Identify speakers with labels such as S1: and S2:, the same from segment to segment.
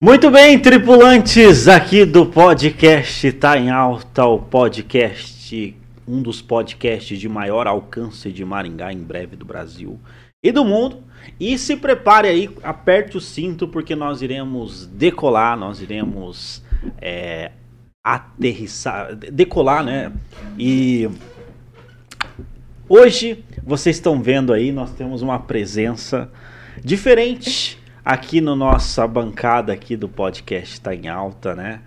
S1: Muito bem, tripulantes aqui do podcast Tá em Alta, o podcast, um dos podcasts de maior alcance de Maringá em breve do Brasil e do mundo. E se prepare aí, aperte o cinto, porque nós iremos decolar, nós iremos é, aterrissar, decolar, né? E hoje vocês estão vendo aí, nós temos uma presença diferente aqui no nossa bancada aqui do podcast está em alta, né?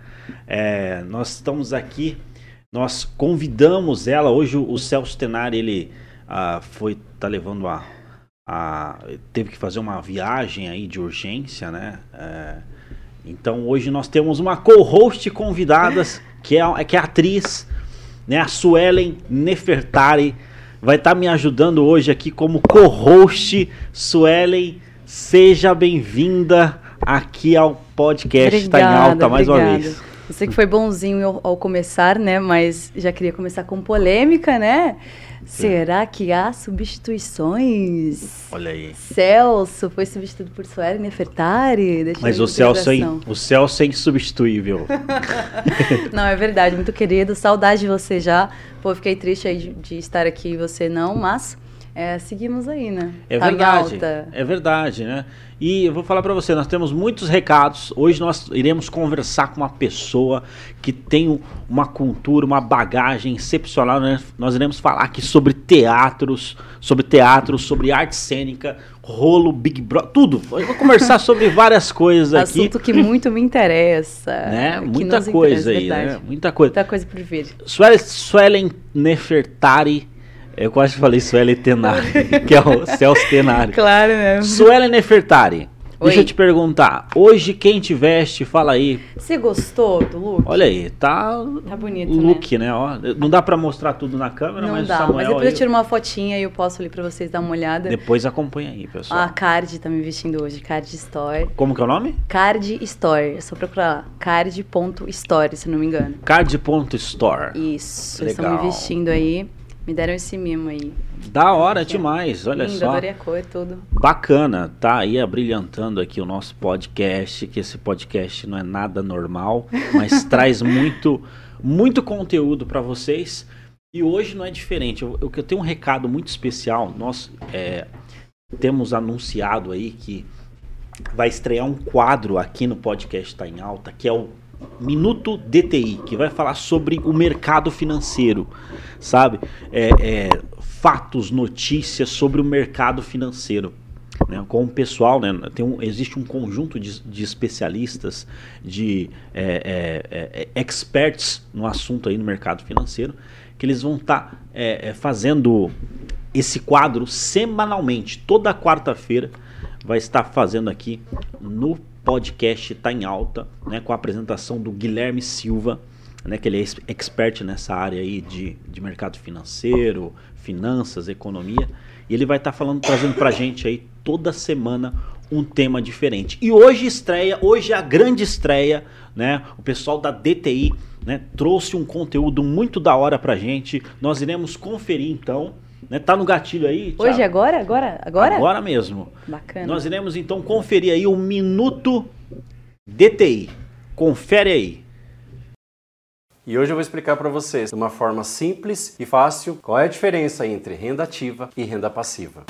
S1: É, nós estamos aqui, nós convidamos ela hoje o Celso Tenari ele ah, foi tá levando a, a, teve que fazer uma viagem aí de urgência, né? É, então hoje nós temos uma co-host convidada que é, que é a atriz, né? A Suelen Nefertari vai estar tá me ajudando hoje aqui como co-host. Suelen, seja bem-vinda aqui ao podcast Está em Alta mais obrigada. uma vez.
S2: Eu sei que foi bonzinho ao, ao começar, né? Mas já queria começar com polêmica, né? Será que há substituições?
S1: Olha aí.
S2: Celso foi substituído por Sueli Nefertari.
S1: Mas o Celso, é, o Celso é insubstituível.
S2: não, é verdade. Muito querido. Saudade de você já. Pô, fiquei triste aí de, de estar aqui e você não, mas é, seguimos aí, né?
S1: É tá verdade. É verdade, né? E eu vou falar para você, nós temos muitos recados. Hoje nós iremos conversar com uma pessoa que tem uma cultura, uma bagagem excepcional. Né? Nós iremos falar aqui sobre teatros, sobre teatro, sobre arte cênica, rolo, Big Brother, tudo. Eu vou conversar sobre várias coisas aqui.
S2: Assunto que muito me interessa.
S1: Né? Muita coisa aí, né? Muita coisa.
S2: Muita coisa por vir.
S1: Suelen Nefertari eu quase falei Suelen Tenari, que é o Celso Tenari.
S2: Claro, né?
S1: Suelen Nefertari. Oi. Deixa eu te perguntar, hoje quem te veste, fala aí.
S2: Você gostou do look?
S1: Olha aí, tá,
S2: tá bonito,
S1: look, né? né? Ó, não dá para mostrar tudo na câmera,
S2: não
S1: mas
S2: dá,
S1: Samuel
S2: mas depois
S1: aí...
S2: eu tiro uma fotinha e eu posso ali para vocês dar uma olhada.
S1: Depois acompanha aí, pessoal.
S2: A Card tá me vestindo hoje, Card Store.
S1: Como que é o nome?
S2: Card Store, é só procurar lá, card.store, se não me engano.
S1: Card.store.
S2: Isso, Legal. estão me vestindo aí. Me deram esse mimo aí.
S1: Da hora demais, olha
S2: Lindo,
S1: só.
S2: Adorei a cor, tudo.
S1: Bacana, tá aí abrilhantando aqui o nosso podcast, que esse podcast não é nada normal, mas traz muito, muito conteúdo para vocês. E hoje não é diferente. Eu, eu, eu tenho um recado muito especial. Nós é, temos anunciado aí que vai estrear um quadro aqui no podcast Tá em Alta, que é o Minuto DTI, que vai falar sobre o mercado financeiro, sabe? É, é, fatos, notícias sobre o mercado financeiro. Né, com o pessoal, né, tem um, existe um conjunto de, de especialistas, de é, é, é experts no assunto aí no mercado financeiro, que eles vão estar tá, é, fazendo esse quadro semanalmente, toda quarta-feira vai estar fazendo aqui no podcast Tá em Alta, né, com a apresentação do Guilherme Silva, né, que ele é expert nessa área aí de, de mercado financeiro, finanças, economia, e ele vai estar tá falando, trazendo pra gente aí toda semana um tema diferente. E hoje estreia, hoje é a grande estreia, né? O pessoal da DTI, né, trouxe um conteúdo muito da hora pra gente. Nós iremos conferir então né? Tá no gatilho aí.
S2: Thiago. Hoje, agora? Agora? Agora?
S1: Agora mesmo.
S2: Bacana.
S1: Nós iremos então conferir aí o Minuto DTI. Confere aí.
S3: E hoje eu vou explicar para vocês, de uma forma simples e fácil, qual é a diferença entre renda ativa e renda passiva.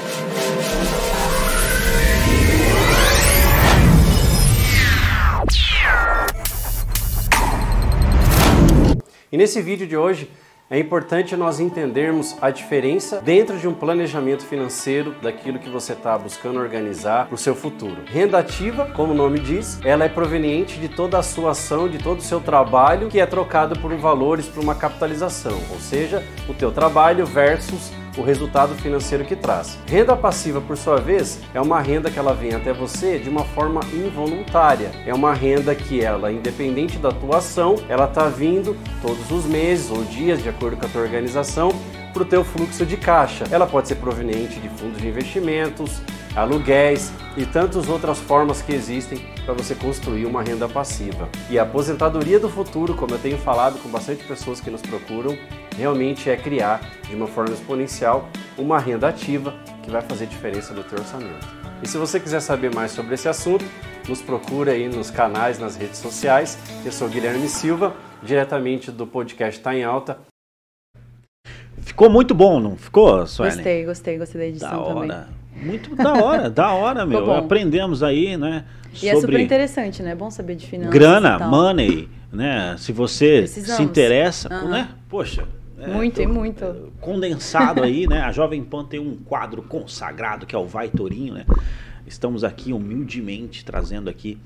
S3: E nesse vídeo de hoje é importante nós entendermos a diferença dentro de um planejamento financeiro daquilo que você está buscando organizar para o seu futuro. Renda ativa, como o nome diz, ela é proveniente de toda a sua ação, de todo o seu trabalho, que é trocado por valores para uma capitalização, ou seja, o teu trabalho versus o resultado financeiro que traz. Renda passiva, por sua vez, é uma renda que ela vem até você de uma forma involuntária. É uma renda que ela, independente da tua ação, ela está vindo todos os meses ou dias, de acordo com a tua organização, para o teu fluxo de caixa. Ela pode ser proveniente de fundos de investimentos, aluguéis e tantas outras formas que existem para você construir uma renda passiva. E a aposentadoria do futuro, como eu tenho falado com bastante pessoas que nos procuram, realmente é criar de uma forma exponencial uma renda ativa que vai fazer diferença no teu orçamento. E se você quiser saber mais sobre esse assunto, nos procura aí nos canais, nas redes sociais. Eu sou Guilherme Silva, diretamente do podcast Tá em Alta.
S1: Ficou muito bom, não ficou, Suelen?
S2: Gostei, gostei, gostei da edição
S1: Da hora.
S2: também.
S1: Muito da hora, da hora, meu. Aprendemos aí, né?
S2: E é super interessante, né? É bom saber de finanças.
S1: grana, money, né? Se você
S2: Precisamos.
S1: se interessa, né? Poxa. é,
S2: Muito,
S1: tô-
S2: e muito.
S1: Condensado aí, né? A Jovem Pan tem um quadro consagrado que é o Vai Torinho, né? Estamos aqui humildemente trazendo aqui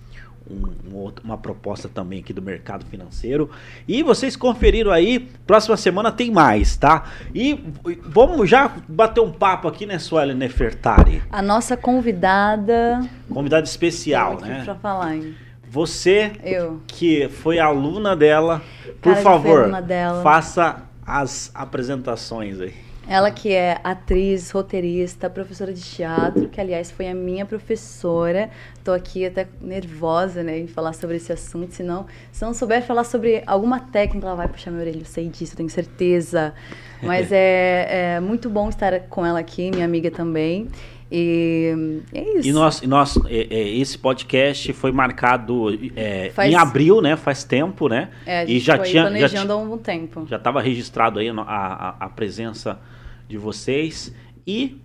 S1: um- um outro- uma proposta também aqui do mercado financeiro. E vocês conferiram aí, próxima semana tem mais, tá? E vamos já bater um papo aqui, né, Sueli Nefertari?
S2: A nossa convidada.
S1: Convidado especial, né?
S2: Pra falar, hein?
S1: Você
S2: Eu.
S1: que foi aluna dela, por
S2: Cara,
S1: favor,
S2: dela.
S1: faça as apresentações aí.
S2: Ela que é atriz, roteirista, professora de teatro, que aliás foi a minha professora. Tô aqui até nervosa, né, em falar sobre esse assunto, senão, se não souber falar sobre alguma técnica, ela vai puxar minha orelha, eu sei disso, eu tenho certeza. Mas é, é muito bom estar com ela aqui, minha amiga também. E é isso.
S1: E nós, e nós é, é, esse podcast foi marcado é,
S2: Faz-
S1: em abril, né? Faz tempo, né?
S2: É, a
S1: e já
S2: foi
S1: tinha, já,
S2: planejando
S1: ti-
S2: há algum tempo.
S1: já estava registrado aí a, a, a presença de vocês e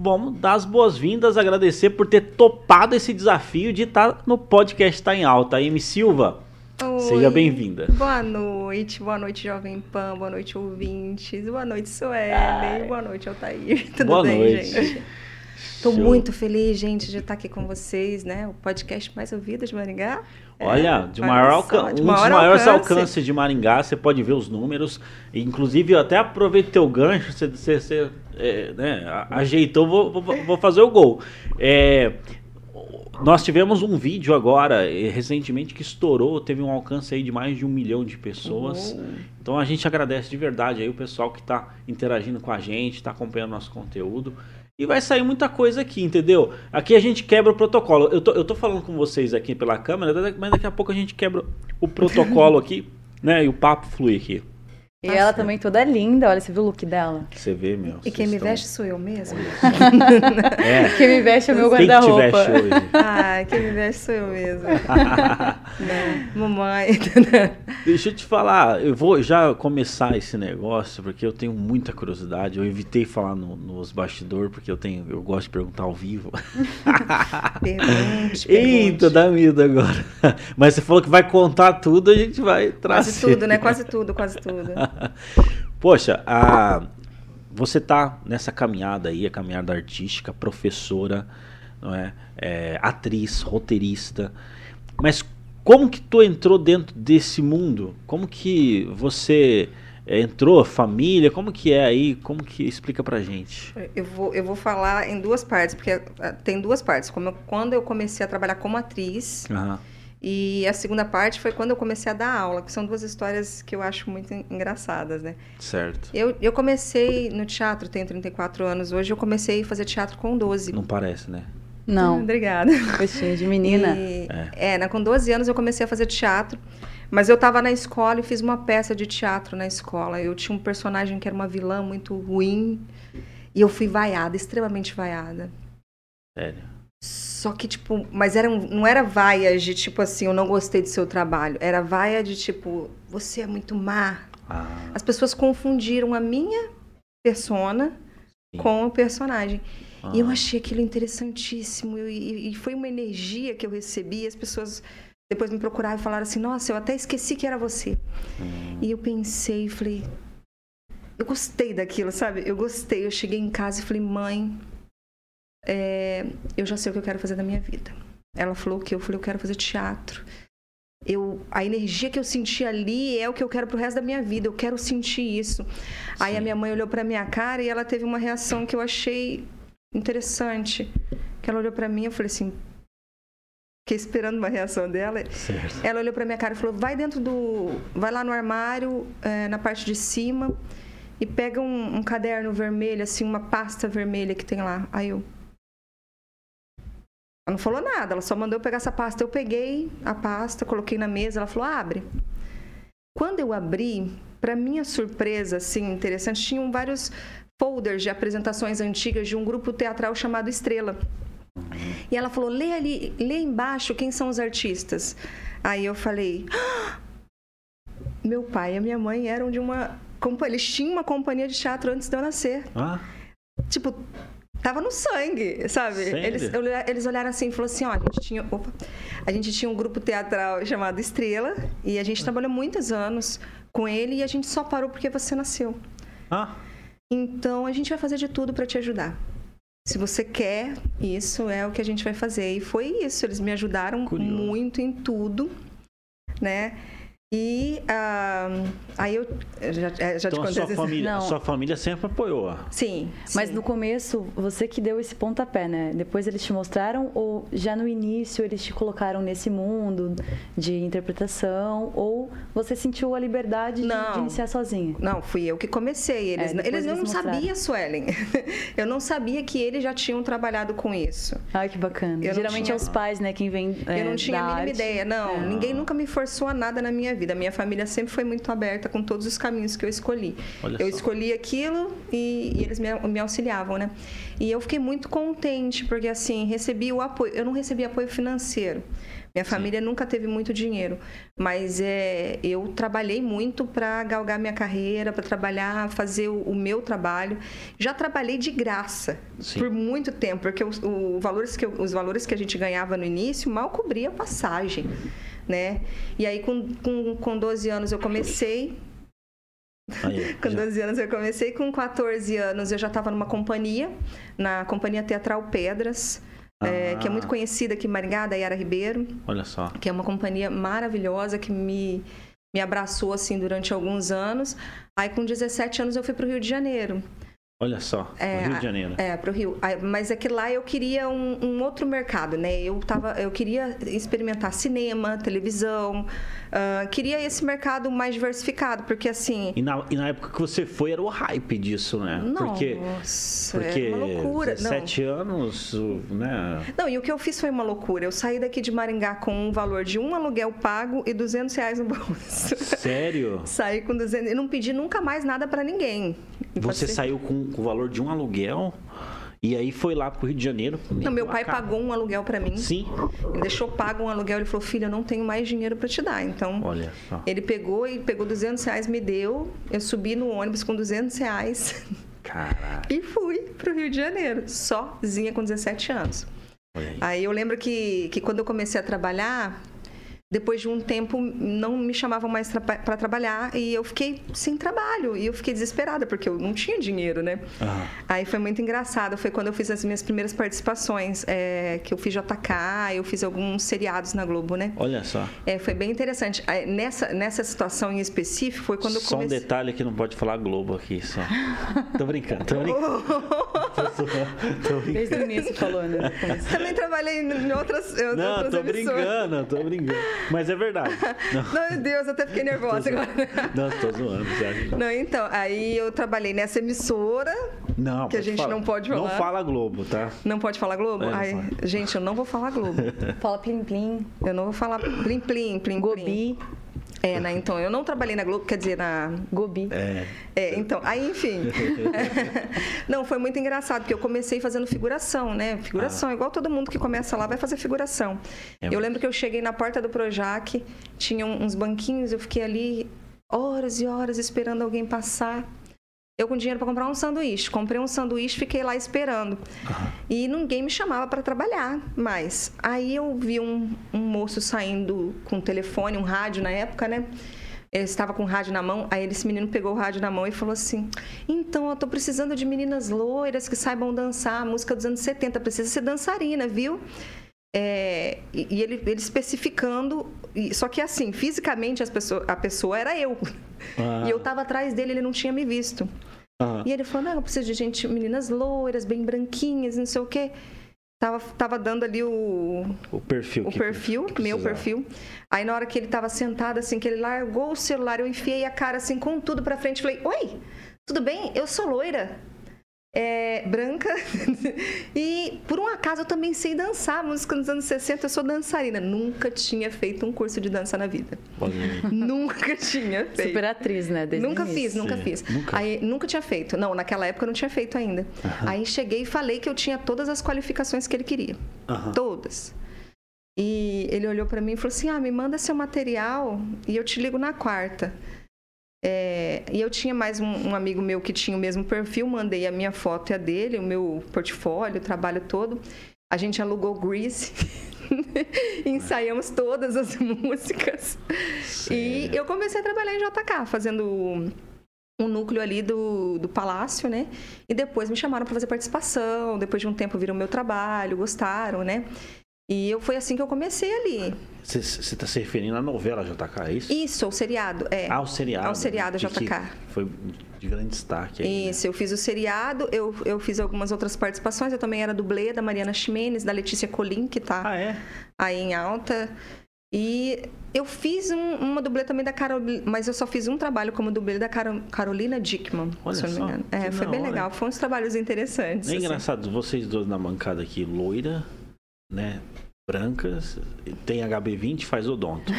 S1: vamos dar as boas-vindas, agradecer por ter topado esse desafio de estar no podcast Tá em Alta. Amy Silva,
S4: Oi.
S1: seja bem-vinda.
S4: Boa noite, boa noite, Jovem Pan, boa noite, ouvintes, boa noite, Suelen, boa noite, Altair. Tudo
S1: Boa
S4: bem,
S1: noite.
S4: gente?
S1: Show.
S4: muito feliz, gente, de estar aqui com vocês, né? O podcast mais ouvido de Maringá.
S1: Olha,
S4: É,
S1: de
S4: olha
S1: maior
S4: só,
S1: alcance,
S4: de
S1: um dos
S4: maior
S1: maiores
S4: alcance.
S1: alcances de Maringá, você pode ver os números. Inclusive, eu até aproveitei teu gancho, você, você- você, é, né, ajeitou, vou, vou- vou fazer o gol. É, nós tivemos um vídeo agora, eh, recentemente, que estourou, teve um alcance aí de mais de um milhão de pessoas.
S4: Uou.
S1: Então a gente agradece de verdade aí o pessoal que está interagindo com a gente, está acompanhando nosso conteúdo. E vai sair muita coisa aqui, entendeu? Aqui a gente quebra o protocolo. Eu tô, eu tô falando com vocês aqui pela câmera, mas daqui a pouco a gente quebra o protocolo aqui, né? E o papo flui aqui.
S2: E
S4: Tá
S2: ela também toda linda, olha, você viu o look dela?
S1: Você vê, meu.
S4: E quem me
S1: estão-
S4: veste sou eu mesmo.
S1: É.
S2: Quem me veste é o meu
S1: Quem que te
S2: guarda-roupa.
S1: veste hoje?
S4: Ai, quem me veste sou eu mesmo. né? Mamãe.
S1: Deixa eu te falar, eu vou já começar esse negócio porque eu tenho muita curiosidade. Eu evitei falar no- nos bastidores porque eu tenho, eu gosto de perguntar ao vivo.
S4: Pergunte,
S1: Eita,
S4: pergunte.
S1: dá medo agora. Mas você falou que vai contar tudo, a gente vai trazer.
S4: Quase tudo, né? Quase tudo, quase tudo.
S1: Poxa, a- você tá nessa caminhada aí, a caminhada artística, professora, não é? É, atriz, roteirista. Mas como que tu entrou dentro desse mundo? Como que você é, entrou, família? Como que é aí? Como que explica pra gente?
S4: Eu vou, eu vou falar em duas partes, porque ah, tem duas partes. Como eu- quando eu comecei a trabalhar como atriz,
S1: Aham,
S4: e a segunda parte foi quando eu comecei a dar aula, que são duas histórias que eu acho muito en- engraçadas, né?
S1: certo.
S4: Eu, eu comecei no teatro, tenho 34 anos hoje, eu comecei a fazer teatro com 12.
S1: Não parece, né?
S2: Não,
S4: Obrigada.
S2: vestinho de menina.
S4: E, é. né, com 12 anos eu comecei a fazer teatro, mas eu estava na escola e fiz uma peça de teatro na escola. Eu tinha um personagem que era uma vilã muito ruim e eu fui vaiada, extremamente vaiada.
S1: Sério.
S4: Só que, tipo, mas era não era vaia de tipo assim, eu não gostei do seu trabalho. Era vaia de tipo, você é muito má.
S1: Ah,
S4: As pessoas confundiram a minha persona
S1: Sim.
S4: com o personagem. E eu
S1: ah.
S4: achei aquilo interessantíssimo. E, e foi uma energia que eu recebi. As pessoas depois me procuraram e falaram assim: Nossa, eu até esqueci que era você.
S1: Hum.
S4: E eu pensei falei: Eu gostei daquilo, sabe? Eu gostei. Eu cheguei em casa e falei: Mãe, é, eu já sei o que eu quero fazer da minha vida. Ela falou o que eu falei: Eu quero fazer teatro. Eu, a energia que eu senti ali é o que eu quero pro resto da minha vida. Eu quero sentir isso. Aí a
S1: Sim.
S4: minha mãe olhou pra minha cara e ela teve uma reação que eu achei interessante. Que ela olhou pra mim e eu falei assim, fiquei esperando uma reação dela.
S1: Certo.
S4: Ela olhou pra minha cara e falou: "Vai dentro do, vai lá no armário, é, na parte de cima e pega um, um caderno vermelho, assim, uma pasta vermelha que tem lá". Aí eu ela não falou nada, ela só mandou eu pegar essa pasta. Eu peguei a pasta, coloquei na mesa, ela falou: "Abre". Quando eu abri, para minha surpresa, assim, interessante, tinham vários folders de apresentações antigas de um grupo teatral chamado Estrela. E ela falou: lê ali, lê embaixo quem são os artistas. Aí eu falei: "Ah! meu pai e a minha mãe eram de uma eles tinham uma companhia de teatro antes de eu nascer.
S1: Ah,
S4: Tipo, tava no sangue, sabe?
S1: Sério?
S4: Eles, eles olharam assim e falaram assim, ó, a gente tinha, opa, a gente tinha um grupo teatral chamado Estrela e a gente trabalhou muitos anos com ele e a gente só parou porque você nasceu.
S1: ah,
S4: Então a gente vai fazer de tudo para te ajudar. Se você quer, isso é o que a gente vai fazer. E foi isso, eles me ajudaram
S1: Curioso.
S4: muito em tudo, né? E ah, aí eu já, eh, já
S1: então a
S4: te
S1: sua
S4: contei.
S1: família,
S2: Não.
S1: sua família sempre apoiou.
S4: Sim,
S2: Mas
S4: sim.
S2: no começo, você que deu esse pontapé, né? Depois eles te mostraram ou já no início eles te colocaram nesse mundo de interpretação ou você sentiu a liberdade de,
S4: Não.
S2: de iniciar sozinha?
S4: Não, fui eu que comecei. Eles,
S2: É,
S4: eles não
S2: eles mostraram.
S4: sabia, Suelen. Eu não sabia que eles já tinham trabalhado com isso.
S2: Ai, que bacana.
S4: Eu
S2: Geralmente
S4: tinha-
S2: é os pais, né, quem vem é,
S4: eu não tinha
S2: da
S4: a mínima
S2: arte.
S4: ideia. Não,
S2: É.
S4: ninguém nunca me forçou a nada na minha vida. Minha família sempre foi muito aberta com todos os caminhos que eu escolhi.
S1: Olha
S4: eu
S1: só.
S4: escolhi aquilo e, e eles me, me auxiliavam, né? E eu fiquei muito contente, porque assim, recebi o apoio. Eu não recebi apoio financeiro. Minha família nunca teve muito dinheiro, mas é, eu trabalhei muito para galgar minha carreira, para trabalhar, fazer o, o meu trabalho. Já trabalhei de graça
S1: Sim.
S4: por muito tempo, porque os, o valores que eu- os valores que a gente ganhava no início mal cobria a passagem, né? E aí com, com, com 12 anos eu comecei
S1: Aí,
S4: com
S1: já-
S4: 12 anos eu comecei, com 14 anos eu já estava numa companhia, na Companhia Teatral Pedras, é, que é
S1: Ah.
S4: muito conhecida aqui em Maringá, da Yara Ribeiro,
S1: olha só.
S4: que é uma companhia maravilhosa que me, me abraçou assim durante alguns anos. Aí com 17 anos eu fui para o Rio de Janeiro.
S1: Olha só,
S4: É,
S1: Rio de Janeiro.
S4: É, pro Rio. Aí, Mas é que lá eu queria um, um outro mercado, né? Eu, tava, eu queria experimentar cinema, televisão, ah, queria esse mercado mais diversificado, porque assim.
S1: E na, e na época que você foi, era o hype disso, né? Porque,
S4: Nossa,
S1: porque
S4: é uma loucura.
S1: 17 anos, o- né?
S4: Não. e o que eu fiz foi uma loucura. Eu saí daqui de Maringá com um valor de um aluguel pago e 200 reais no bolso.
S1: Sério?
S4: Saí com 200 e não pedi nunca mais nada pra ninguém.
S1: Você saiu com o valor de um aluguel e aí foi lá pro Rio de Janeiro.
S4: Não, meu pai pagou um aluguel pra mim.
S1: Sim.
S4: Ele deixou pago um aluguel. Ele falou: Filha, eu não tenho mais dinheiro pra te dar. Então,
S1: Olha só.
S4: ele pegou e pegou 200 reais, me deu. Eu subi no ônibus com 200 reais
S1: Caraca.
S4: e fui pro Rio de Janeiro, sozinha com 17 anos.
S1: Aí.
S4: Aí eu lembro que, que quando eu comecei a trabalhar, depois de um tempo não me chamavam mais para trabalhar e eu fiquei sem trabalho e eu fiquei desesperada porque eu não tinha dinheiro, né?
S1: Aham.
S4: Aí foi muito engraçado, foi quando eu fiz as minhas primeiras participações, é, que eu fiz JK, eu fiz alguns seriados na Globo, né?
S1: Olha só.
S4: É, foi bem interessante. Nessa, nessa situação em específico foi quando eu
S1: só um
S4: comecei...
S1: detalhe que não pode falar Globo aqui, só. Tô brincando, tô brincando. Tô.
S2: Desde o início falou, né?
S4: Também trabalhei em outras, em
S1: Não,
S4: outras
S1: tô
S4: emissoras.
S1: brincando, tô brincando. Mas é verdade. Não,
S4: Não, meu Deus, eu até fiquei nervosa agora.
S1: não tô zoando, já.
S4: Não, então, aí eu trabalhei nessa emissora.
S1: Não,
S4: Que a gente
S1: falar.
S4: não pode
S1: Não
S4: falar.
S1: fala Globo, tá?
S4: Não pode falar Globo?
S1: É, não
S4: Ai, gente, eu não vou falar Globo.
S2: Fala plim plim,
S4: Eu não vou falar plim plim, plim plim. É, né? Então, eu não trabalhei na Globo, quer dizer, na.
S2: gobi.
S1: É.
S4: É, então, aí, enfim. não, foi muito engraçado, porque eu comecei fazendo figuração, né? Figuração, igual todo mundo que começa lá vai fazer figuração.
S1: É
S4: eu
S1: mesmo.
S4: lembro que eu cheguei na porta do Projac, tinha uns banquinhos, eu fiquei ali horas e horas esperando alguém passar. Eu com dinheiro para comprar um sanduíche. Comprei um sanduíche, fiquei lá esperando. E ninguém me chamava para trabalhar mais. Aí eu vi um, um moço saindo com um telefone, um rádio na época, né? Ele estava com o rádio na mão, aí esse menino pegou o rádio na mão e falou assim: Então, eu tô precisando de meninas loiras que saibam dançar, música dos anos 70, precisa ser dançarina, viu? É, e e ele, ele especificando, só que assim, fisicamente as pessoa, a pessoa era eu.
S1: Ah.
S4: E eu tava atrás dele, ele não tinha me visto.
S1: Aham.
S4: E ele falou: Não, eu preciso de gente, meninas loiras, bem branquinhas, não sei o quê. Tava, tava dando ali o,
S1: O perfil.
S4: o perfil,
S1: que
S4: meu perfil. Aí na hora que ele tava sentado, assim, que ele largou o celular, eu enfiei a cara assim com tudo pra frente. Falei, oi, tudo bem? Eu sou loira. É, branca. e por um acaso eu também sei dançar música nos anos 60, eu sou dançarina. Nunca tinha feito um curso de dança na vida. nunca tinha feito.
S2: Super atriz, né? Desde
S4: nunca fiz, nunca
S1: Sim,
S4: fiz.
S1: nunca.
S4: Aí nunca tinha feito. Não, naquela época eu não tinha feito ainda. Aí cheguei e falei que eu tinha todas as qualificações que ele queria. Todas. E ele olhou pra mim e falou assim: "Ah, me manda seu material e eu te ligo na quarta". É, e eu tinha mais um, um amigo meu que tinha o mesmo perfil, mandei a minha foto e a dele, o meu portfólio, o trabalho todo. A gente alugou Grease, ensaiamos todas as músicas. E
S1: Sério?
S4: eu comecei a trabalhar em JK, fazendo um núcleo ali do, do palácio, né? E depois me chamaram para fazer participação. Depois de um tempo viram meu trabalho, gostaram, né? E eu, foi assim que eu comecei ali.
S1: Você está se referindo à novela JK, é isso?
S4: Isso, o seriado, é.
S1: Ah, o seriado.
S4: Ao seriado
S1: né?
S4: JK.
S1: Foi de grande destaque aí. né?
S4: Isso, eu fiz o seriado, eu, eu fiz algumas outras participações. Eu também era dublê da Mariana Ximenes, da Letícia Colim, que tá
S1: Ah, é?
S4: aí em alta. E eu fiz um- uma dublê também da Carolina, mas eu só fiz um trabalho como dublê da Caro- Carolina Dickman,
S1: Olha
S4: se eu não me engano. É, foi bem
S1: hora.
S4: legal, foram uns trabalhos interessantes.
S1: É
S4: assim.
S1: engraçado, vocês dois na bancada aqui, loira, né? Brancas, tem HB20, faz odonto.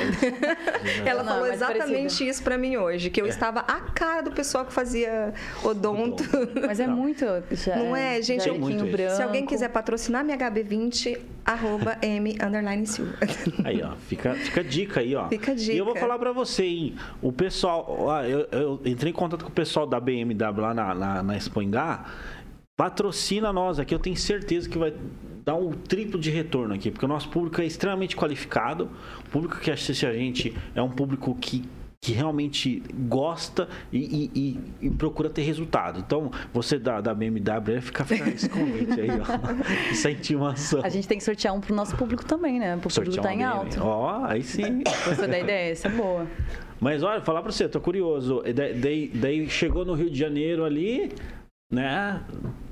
S4: Ela
S2: Não,
S4: falou exatamente
S2: parecida.
S4: isso pra mim hoje, que eu estava a cara do pessoal que fazia odonto.
S2: Mas é
S1: Não.
S2: muito. Já,
S4: Não é, gente,
S2: já é
S1: muito
S2: branco.
S4: Se alguém quiser patrocinar minha HB20, arroba M underline Silva.
S1: Aí, ó, fica, fica a dica aí, ó.
S4: Fica a
S1: E eu vou
S4: dica.
S1: falar pra você, hein? O pessoal, ó, eu, eu entrei em contato com o pessoal da BMW lá na, na, na. Patrocina nós aqui, eu tenho certeza que vai dar um triplo de retorno aqui, porque o nosso público é extremamente qualificado. O público que assiste a gente é um público que, que realmente gosta e, e- e- procura ter resultado. Então, você da, da BMW, fica, fica esse convite aí, ó. Essa intimação.
S2: A gente tem que sortear um pro nosso público também, né? Pro público
S1: Sortear
S2: tá em
S1: uma
S2: alto.
S1: Ó, aí sim.
S2: Gostou da ideia? Essa é boa.
S1: Mas olha, falar pra você, tô curioso. Daí- daí chegou no Rio de Janeiro ali, né?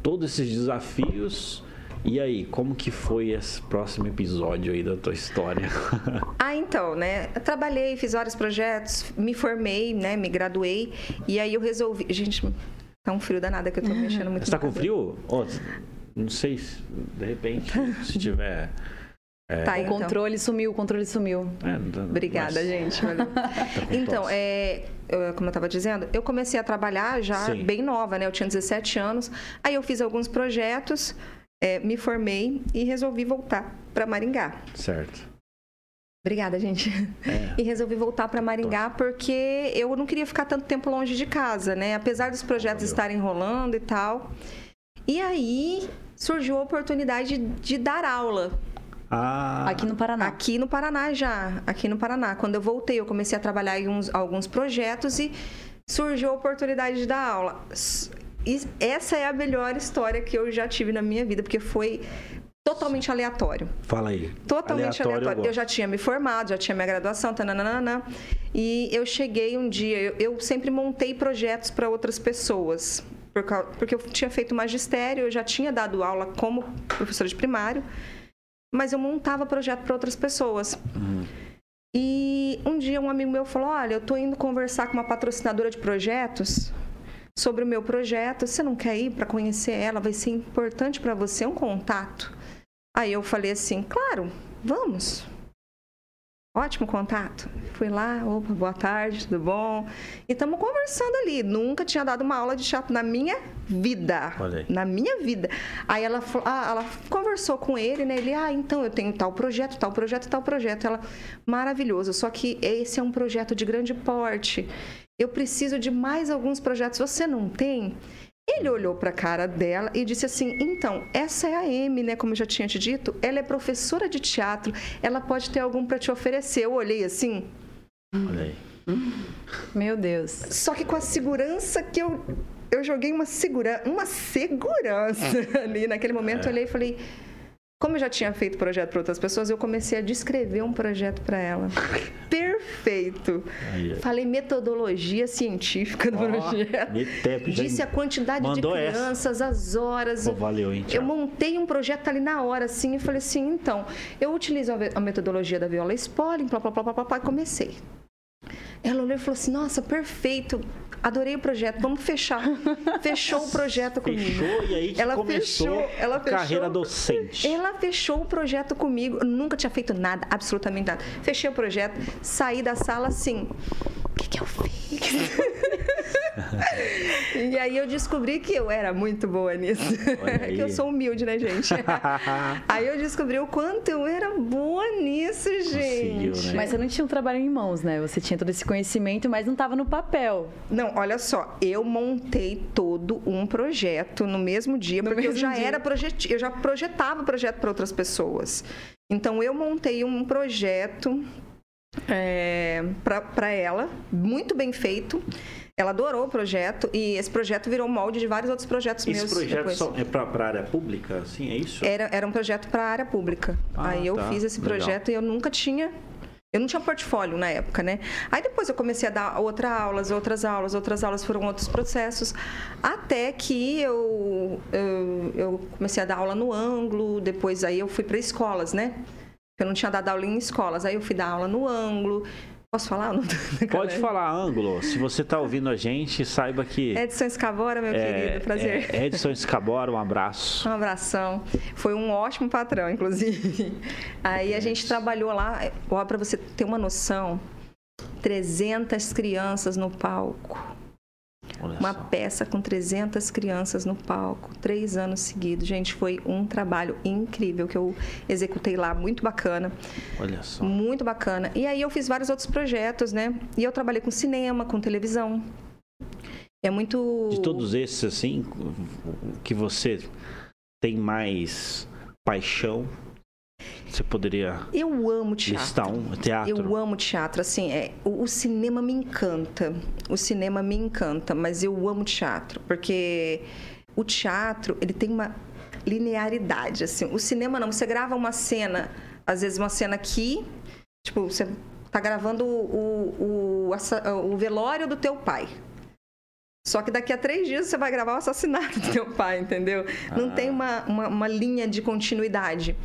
S1: Todos esses desafios. E aí, como que foi esse próximo episódio aí da tua história?
S4: Ah, então, né? Eu trabalhei, fiz vários projetos, me formei, né? Me graduei. E aí eu resolvi. Gente, tá um frio danado que eu tô mexendo muito
S1: Você tá com
S4: cabelo.
S1: frio? Ó, não sei, se, de repente, se tiver.
S4: Tá,
S2: O
S4: então.
S2: controle sumiu, o controle sumiu.
S1: É, não-
S4: Obrigada,
S1: mas-
S4: gente. valeu.
S1: com
S4: Então,
S1: tosse.
S4: é, eu- como eu estava dizendo, eu comecei a trabalhar já
S1: Sim.
S4: bem nova, né? Eu tinha 17 anos. Aí eu fiz alguns projetos, é, me formei e resolvi voltar para Maringá.
S1: Certo.
S4: Obrigada, gente.
S1: É.
S4: E resolvi voltar para Maringá porque eu não queria ficar tanto tempo longe de casa, né? Apesar dos projetos
S1: Valeu.
S4: estarem rolando e tal. E aí surgiu a oportunidade de, de dar aula
S1: Ah,
S2: Aqui no Paraná.
S4: Aqui no Paraná já, aqui no Paraná. Quando eu voltei, eu comecei a trabalhar em uns, alguns projetos e surgiu a oportunidade de dar aula. E essa é a melhor história que eu já tive na minha vida, porque foi totalmente aleatório.
S1: fala aí.
S4: Totalmente aleatório. Eu,
S1: gosto.
S4: já tinha me formado, já tinha minha graduação, tananana, e eu cheguei um dia, eu, eu sempre montei projetos para outras pessoas. Porque eu tinha feito magistério, eu já tinha dado aula como professora de primário, mas eu montava projeto para outras pessoas.
S1: Uhum.
S4: E um dia um amigo meu falou: Olha, eu tô indo conversar com uma patrocinadora de projetos sobre o meu projeto. Você não quer ir para conhecer ela? Vai ser importante para você um contato. Aí eu falei assim: Claro, vamos. Ótimo contato. Fui lá, opa, boa tarde, tudo bom? E estamos conversando ali. Nunca tinha dado uma aula de teatro na minha vida. Na minha vida. Aí ela, ah, ela conversou com ele, né? Ele, ah, então eu tenho tal projeto, tal projeto, tal projeto. Ela, maravilhoso. Só que esse é um projeto de grande porte. Eu preciso de mais alguns projetos. Você não tem? Ele olhou para a cara dela e disse assim: Então, essa é a Amy, né? Como eu já tinha te dito, ela é professora de teatro, ela pode ter algum para te oferecer. Eu olhei assim,
S1: Olha aí.
S2: Meu Deus.
S4: só que com a segurança que eu. Eu joguei uma, segura, uma segurança ali. Naquele momento eu olhei e falei. Como eu já tinha feito projeto para outras pessoas, eu comecei a descrever um projeto para ela. Perfeito.
S1: Aí.
S4: Falei metodologia científica do
S1: Ó,
S4: projeto. Disse a quantidade de
S1: essa.
S4: crianças, as horas.
S1: Pô, valeu, hein,
S4: Eu montei um projeto ali na hora, assim, e falei assim, então, eu utilizo a metodologia da viola Spolin, plá, plá, plá, plá, plá, e comecei. Ela olhou e falou assim, nossa, perfeito. Adorei o projeto, vamos fechar. Fechou o projeto comigo.
S1: Fechou e aí que
S4: ela
S1: começou
S4: fechou, ela
S1: a carreira
S4: fechou-
S1: docente.
S4: Ela fechou o projeto comigo. Eu nunca tinha feito nada, absolutamente nada. Fechei o projeto, saí da sala assim. O que, que eu fiz? e aí eu descobri que eu era muito boa nisso. É que eu sou humilde, né, gente? aí eu descobri o quanto eu era boa nisso, gente.
S1: Conseguiu, né?
S2: Mas você não tinha um trabalho em mãos, né? Você tinha todo esse conhecimento, mas não estava no papel.
S4: Não, olha só, eu montei todo um projeto no mesmo dia,
S2: No
S4: porque eu
S2: mesmo
S4: já
S2: dia.
S4: era projet... eu já projetava projeto para outras pessoas. Então eu montei um projeto é, para ela, muito bem feito. Ela adorou o projeto e esse projeto virou molde de vários outros projetos
S1: Esse
S4: meus
S1: projeto
S4: depois.
S1: só é pra, pra área pública, assim, é isso?
S4: Era, era um projeto para a área pública.
S1: Ah,
S4: Aí eu
S1: tá.
S4: fiz esse
S1: Legal.
S4: projeto e eu nunca tinha. Eu não tinha portfólio na época, né? Aí depois eu comecei a dar outras aulas, outras aulas, outras aulas, foram outros processos. Até que eu, eu, eu comecei a dar aula no ângulo, depois aí eu fui para escolas, né? Eu não tinha dado aula em escolas, aí eu fui dar aula no ângulo. Posso falar? Não,
S1: Pode falar, Ângulo. Se você tá ouvindo a gente, saiba que
S4: Edson Escavora, meu querido, prazer.
S1: é Edson Escabora, um abraço.
S4: Um abração. Foi um ótimo patrão, inclusive. Aí a gente trabalhou lá, ó, para você ter uma noção, 300 crianças no palco.
S1: Olha
S4: Uma
S1: só.
S4: peça com 300 crianças no palco, três anos seguidos. Gente, foi um trabalho incrível que eu executei lá, muito bacana.
S1: Olha só.
S4: Muito bacana. E aí eu fiz vários outros projetos, né? E eu trabalhei com cinema, com televisão. É muito.
S1: De todos esses, assim, o que você tem mais paixão, você poderia
S4: Eu amo teatro.
S1: listar um teatro?
S4: Eu amo teatro, assim, é, o, o cinema me encanta. O cinema me encanta, mas eu amo teatro, porque o teatro, ele tem uma linearidade, assim. O cinema não, você grava uma cena, às vezes uma cena aqui, tipo, você tá gravando o, o, assa- o velório do teu pai. Só que daqui a três dias você vai gravar o assassinato do teu pai, entendeu? Não
S1: Ah.
S4: tem uma, uma, uma linha de continuidade.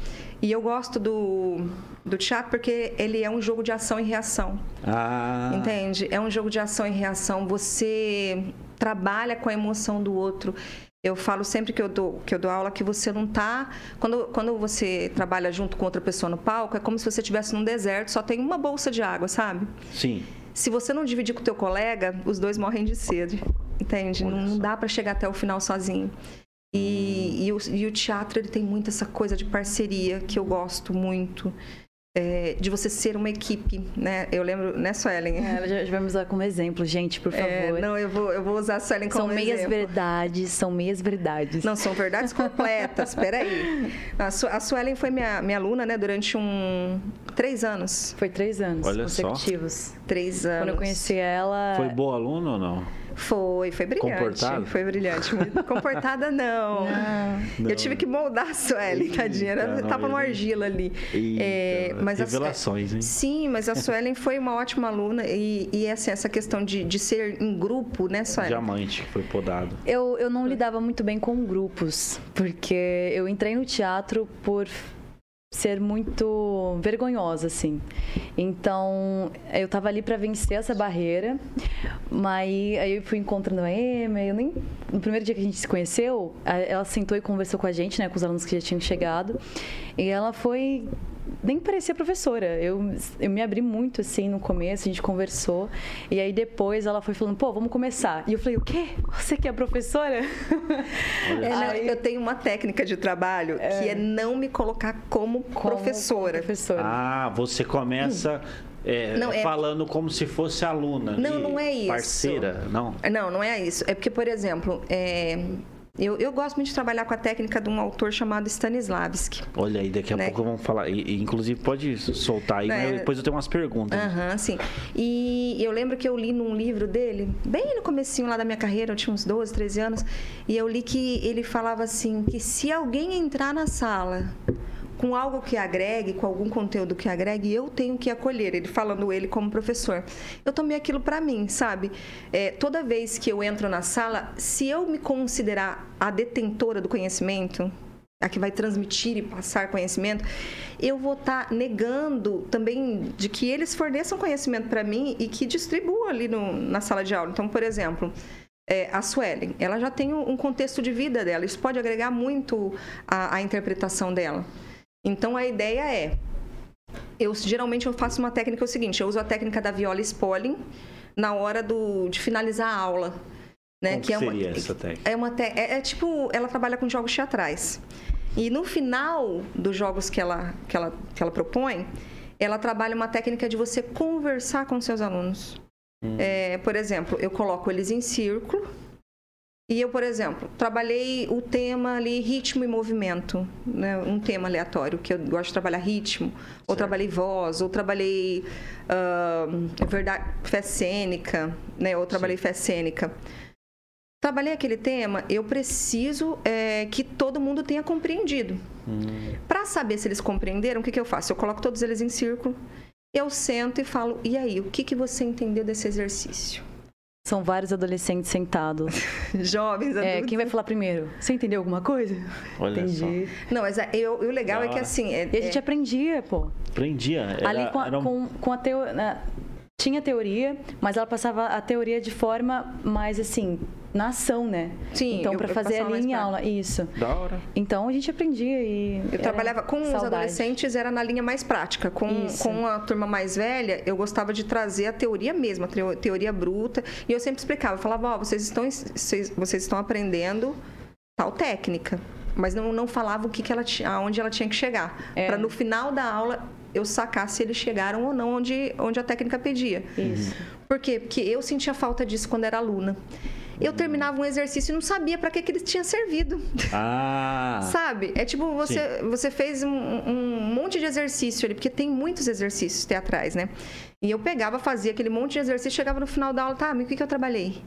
S4: E eu gosto do, do teatro porque ele é um jogo de ação e reação.
S1: Ah,
S4: Entende? É um jogo de ação e reação. Você trabalha com a emoção do outro. Eu falo sempre que eu dou, que eu dou aula que você não tá. Quando, quando você trabalha junto com outra pessoa no palco, é como se você estivesse num deserto, só tem uma bolsa de água, sabe?
S1: sim.
S4: Se você não dividir com o teu colega, os dois morrem de sede. Entende?
S1: Olha
S4: Não, não dá para chegar até o final sozinho. E, e, o, e o teatro ele tem muito essa coisa de parceria que eu gosto muito. é, de você ser uma equipe, né? Eu lembro, né, Suelen?
S2: É, já, já vamos usar como exemplo, gente, por favor.
S4: É, não, eu vou, eu vou usar a Suelen como
S2: são meias
S4: exemplo.
S2: verdades, são meias verdades.
S4: Não, são verdades completas. Peraí. A, Su a Suelen foi minha, minha aluna, né, durante um... Três anos.
S2: Foi três anos
S1: Olha só.
S2: consecutivos.
S4: Três anos.
S2: Quando eu conheci ela.
S1: Foi boa aluna ou não?
S4: Foi, foi brilhante.
S1: Comportada?
S4: Foi brilhante. Muito- Comportada, não.
S1: Não.
S4: Eu tive que moldar a Suelen, tadinha. Ela
S1: Eita,
S4: tava no argila ali.
S1: Eita,
S4: É, mas a
S1: revelações, hein?
S4: Sim, mas a Suelen foi uma ótima aluna. E, e assim, essa questão de, de ser em grupo, né, Suelen?
S1: Diamante que foi podado.
S2: Eu, eu não lidava muito bem com grupos, porque eu entrei no teatro por ser muito vergonhosa, assim. Então, eu tava ali para vencer essa barreira, mas aí eu fui encontrando a Emma, eu nem... No primeiro dia que a gente se conheceu, ela sentou e conversou com a gente, né, com os alunos que já tinham chegado, e ela foi... Nem parecia professora. Eu, eu me abri muito assim no começo, a gente conversou. E aí depois ela foi falando, pô, vamos começar. E eu falei, o quê? Você que é professora?
S4: É, não,
S2: Aí-
S4: eu tenho uma técnica de trabalho que é não me colocar como,
S2: Como
S4: professora.
S2: professora.
S1: Ah, você começa é,
S4: Não, é-
S1: falando como se fosse aluna.
S4: Não, não é isso.
S1: Parceira, não.
S4: Não, não é isso. É porque, por exemplo, é, eu, eu gosto muito de trabalhar com a técnica de um autor chamado Stanislavski.
S1: Olha aí, daqui a
S4: Né?
S1: pouco vamos falar. E, inclusive, pode soltar aí,
S4: É.
S1: depois eu tenho umas perguntas.
S4: Aham, sim. E eu lembro que eu li num livro dele, bem no comecinho lá da minha carreira, eu tinha uns 12, 13 anos, e eu li que ele falava assim, que se alguém entrar na sala com algo que agregue, com algum conteúdo que agregue, eu tenho que acolher. Ele falando ele como professor. Eu tomei aquilo para mim, sabe? É, toda vez que eu entro na sala, se eu me considerar a detentora do conhecimento, a que vai transmitir e passar conhecimento, eu vou estar tá negando também de que eles forneçam conhecimento para mim e que distribuam ali no, na sala de aula. Então, por exemplo, é, a Suelen, ela já tem um contexto de vida dela, isso pode agregar muito à, à interpretação dela. Então, a ideia é, eu geralmente eu faço uma técnica é o seguinte, eu uso a técnica da viola Spolin na hora do, de finalizar a aula.
S1: Né? Que, que é uma, essa técnica?
S4: É, uma é, é tipo, ela trabalha com jogos teatrais. E no final dos jogos que ela, que ela, que ela propõe, ela trabalha uma técnica de você conversar com seus alunos. Hum. É, por exemplo, eu coloco eles em círculo e eu, por exemplo, trabalhei o tema ali ritmo e movimento, né? um tema aleatório, que eu gosto de trabalhar ritmo, certo. ou trabalhei voz, ou trabalhei uh, verdade, fé cênica, né? ou trabalhei Sim. fé cênica. Trabalhei aquele tema, eu preciso é, que todo mundo tenha compreendido. Hum. Para saber se eles compreenderam, o que, que eu faço? Eu coloco todos eles em círculo, eu sento e falo, e aí, o que, que você entendeu desse exercício?
S2: São vários adolescentes sentados.
S4: Jovens,
S2: adultos. É, quem vai falar primeiro? Você entendeu alguma coisa?
S1: Olha Entendi.
S4: Só. Não, mas é, eu, o legal é que assim... É,
S2: e a gente
S4: é...
S2: aprendia, pô.
S1: Aprendia. Era,
S2: Ali com a, um... com, com a teoria... Tinha teoria, mas ela passava a teoria de forma mais assim, na ação, né?
S4: Sim.
S2: Então, para fazer ali em aula, isso.
S1: Da hora.
S2: Então, a gente aprendia e.
S4: Eu trabalhava com saudade. os adolescentes, era na linha mais prática. Com, com a turma mais velha, eu gostava de trazer a teoria mesmo, a teoria bruta. E eu sempre explicava, eu falava, ó, oh, vocês, estão, vocês, vocês estão aprendendo tal técnica. Mas não, não falava o que, que ela aonde ela tinha que chegar. É. Para no final da aula eu sacar se eles chegaram ou não onde, onde a técnica pedia.
S2: Isso.
S4: Por quê? Porque eu sentia falta disso quando era aluna. Eu terminava um exercício e não sabia para que, que ele tinha servido.
S1: Ah!
S4: Sabe? É tipo, você, você fez um, um monte de exercício ali, porque tem muitos exercícios teatrais, né? E eu pegava, fazia aquele monte de exercício, chegava no final da aula, tá, mas o que, que eu trabalhei?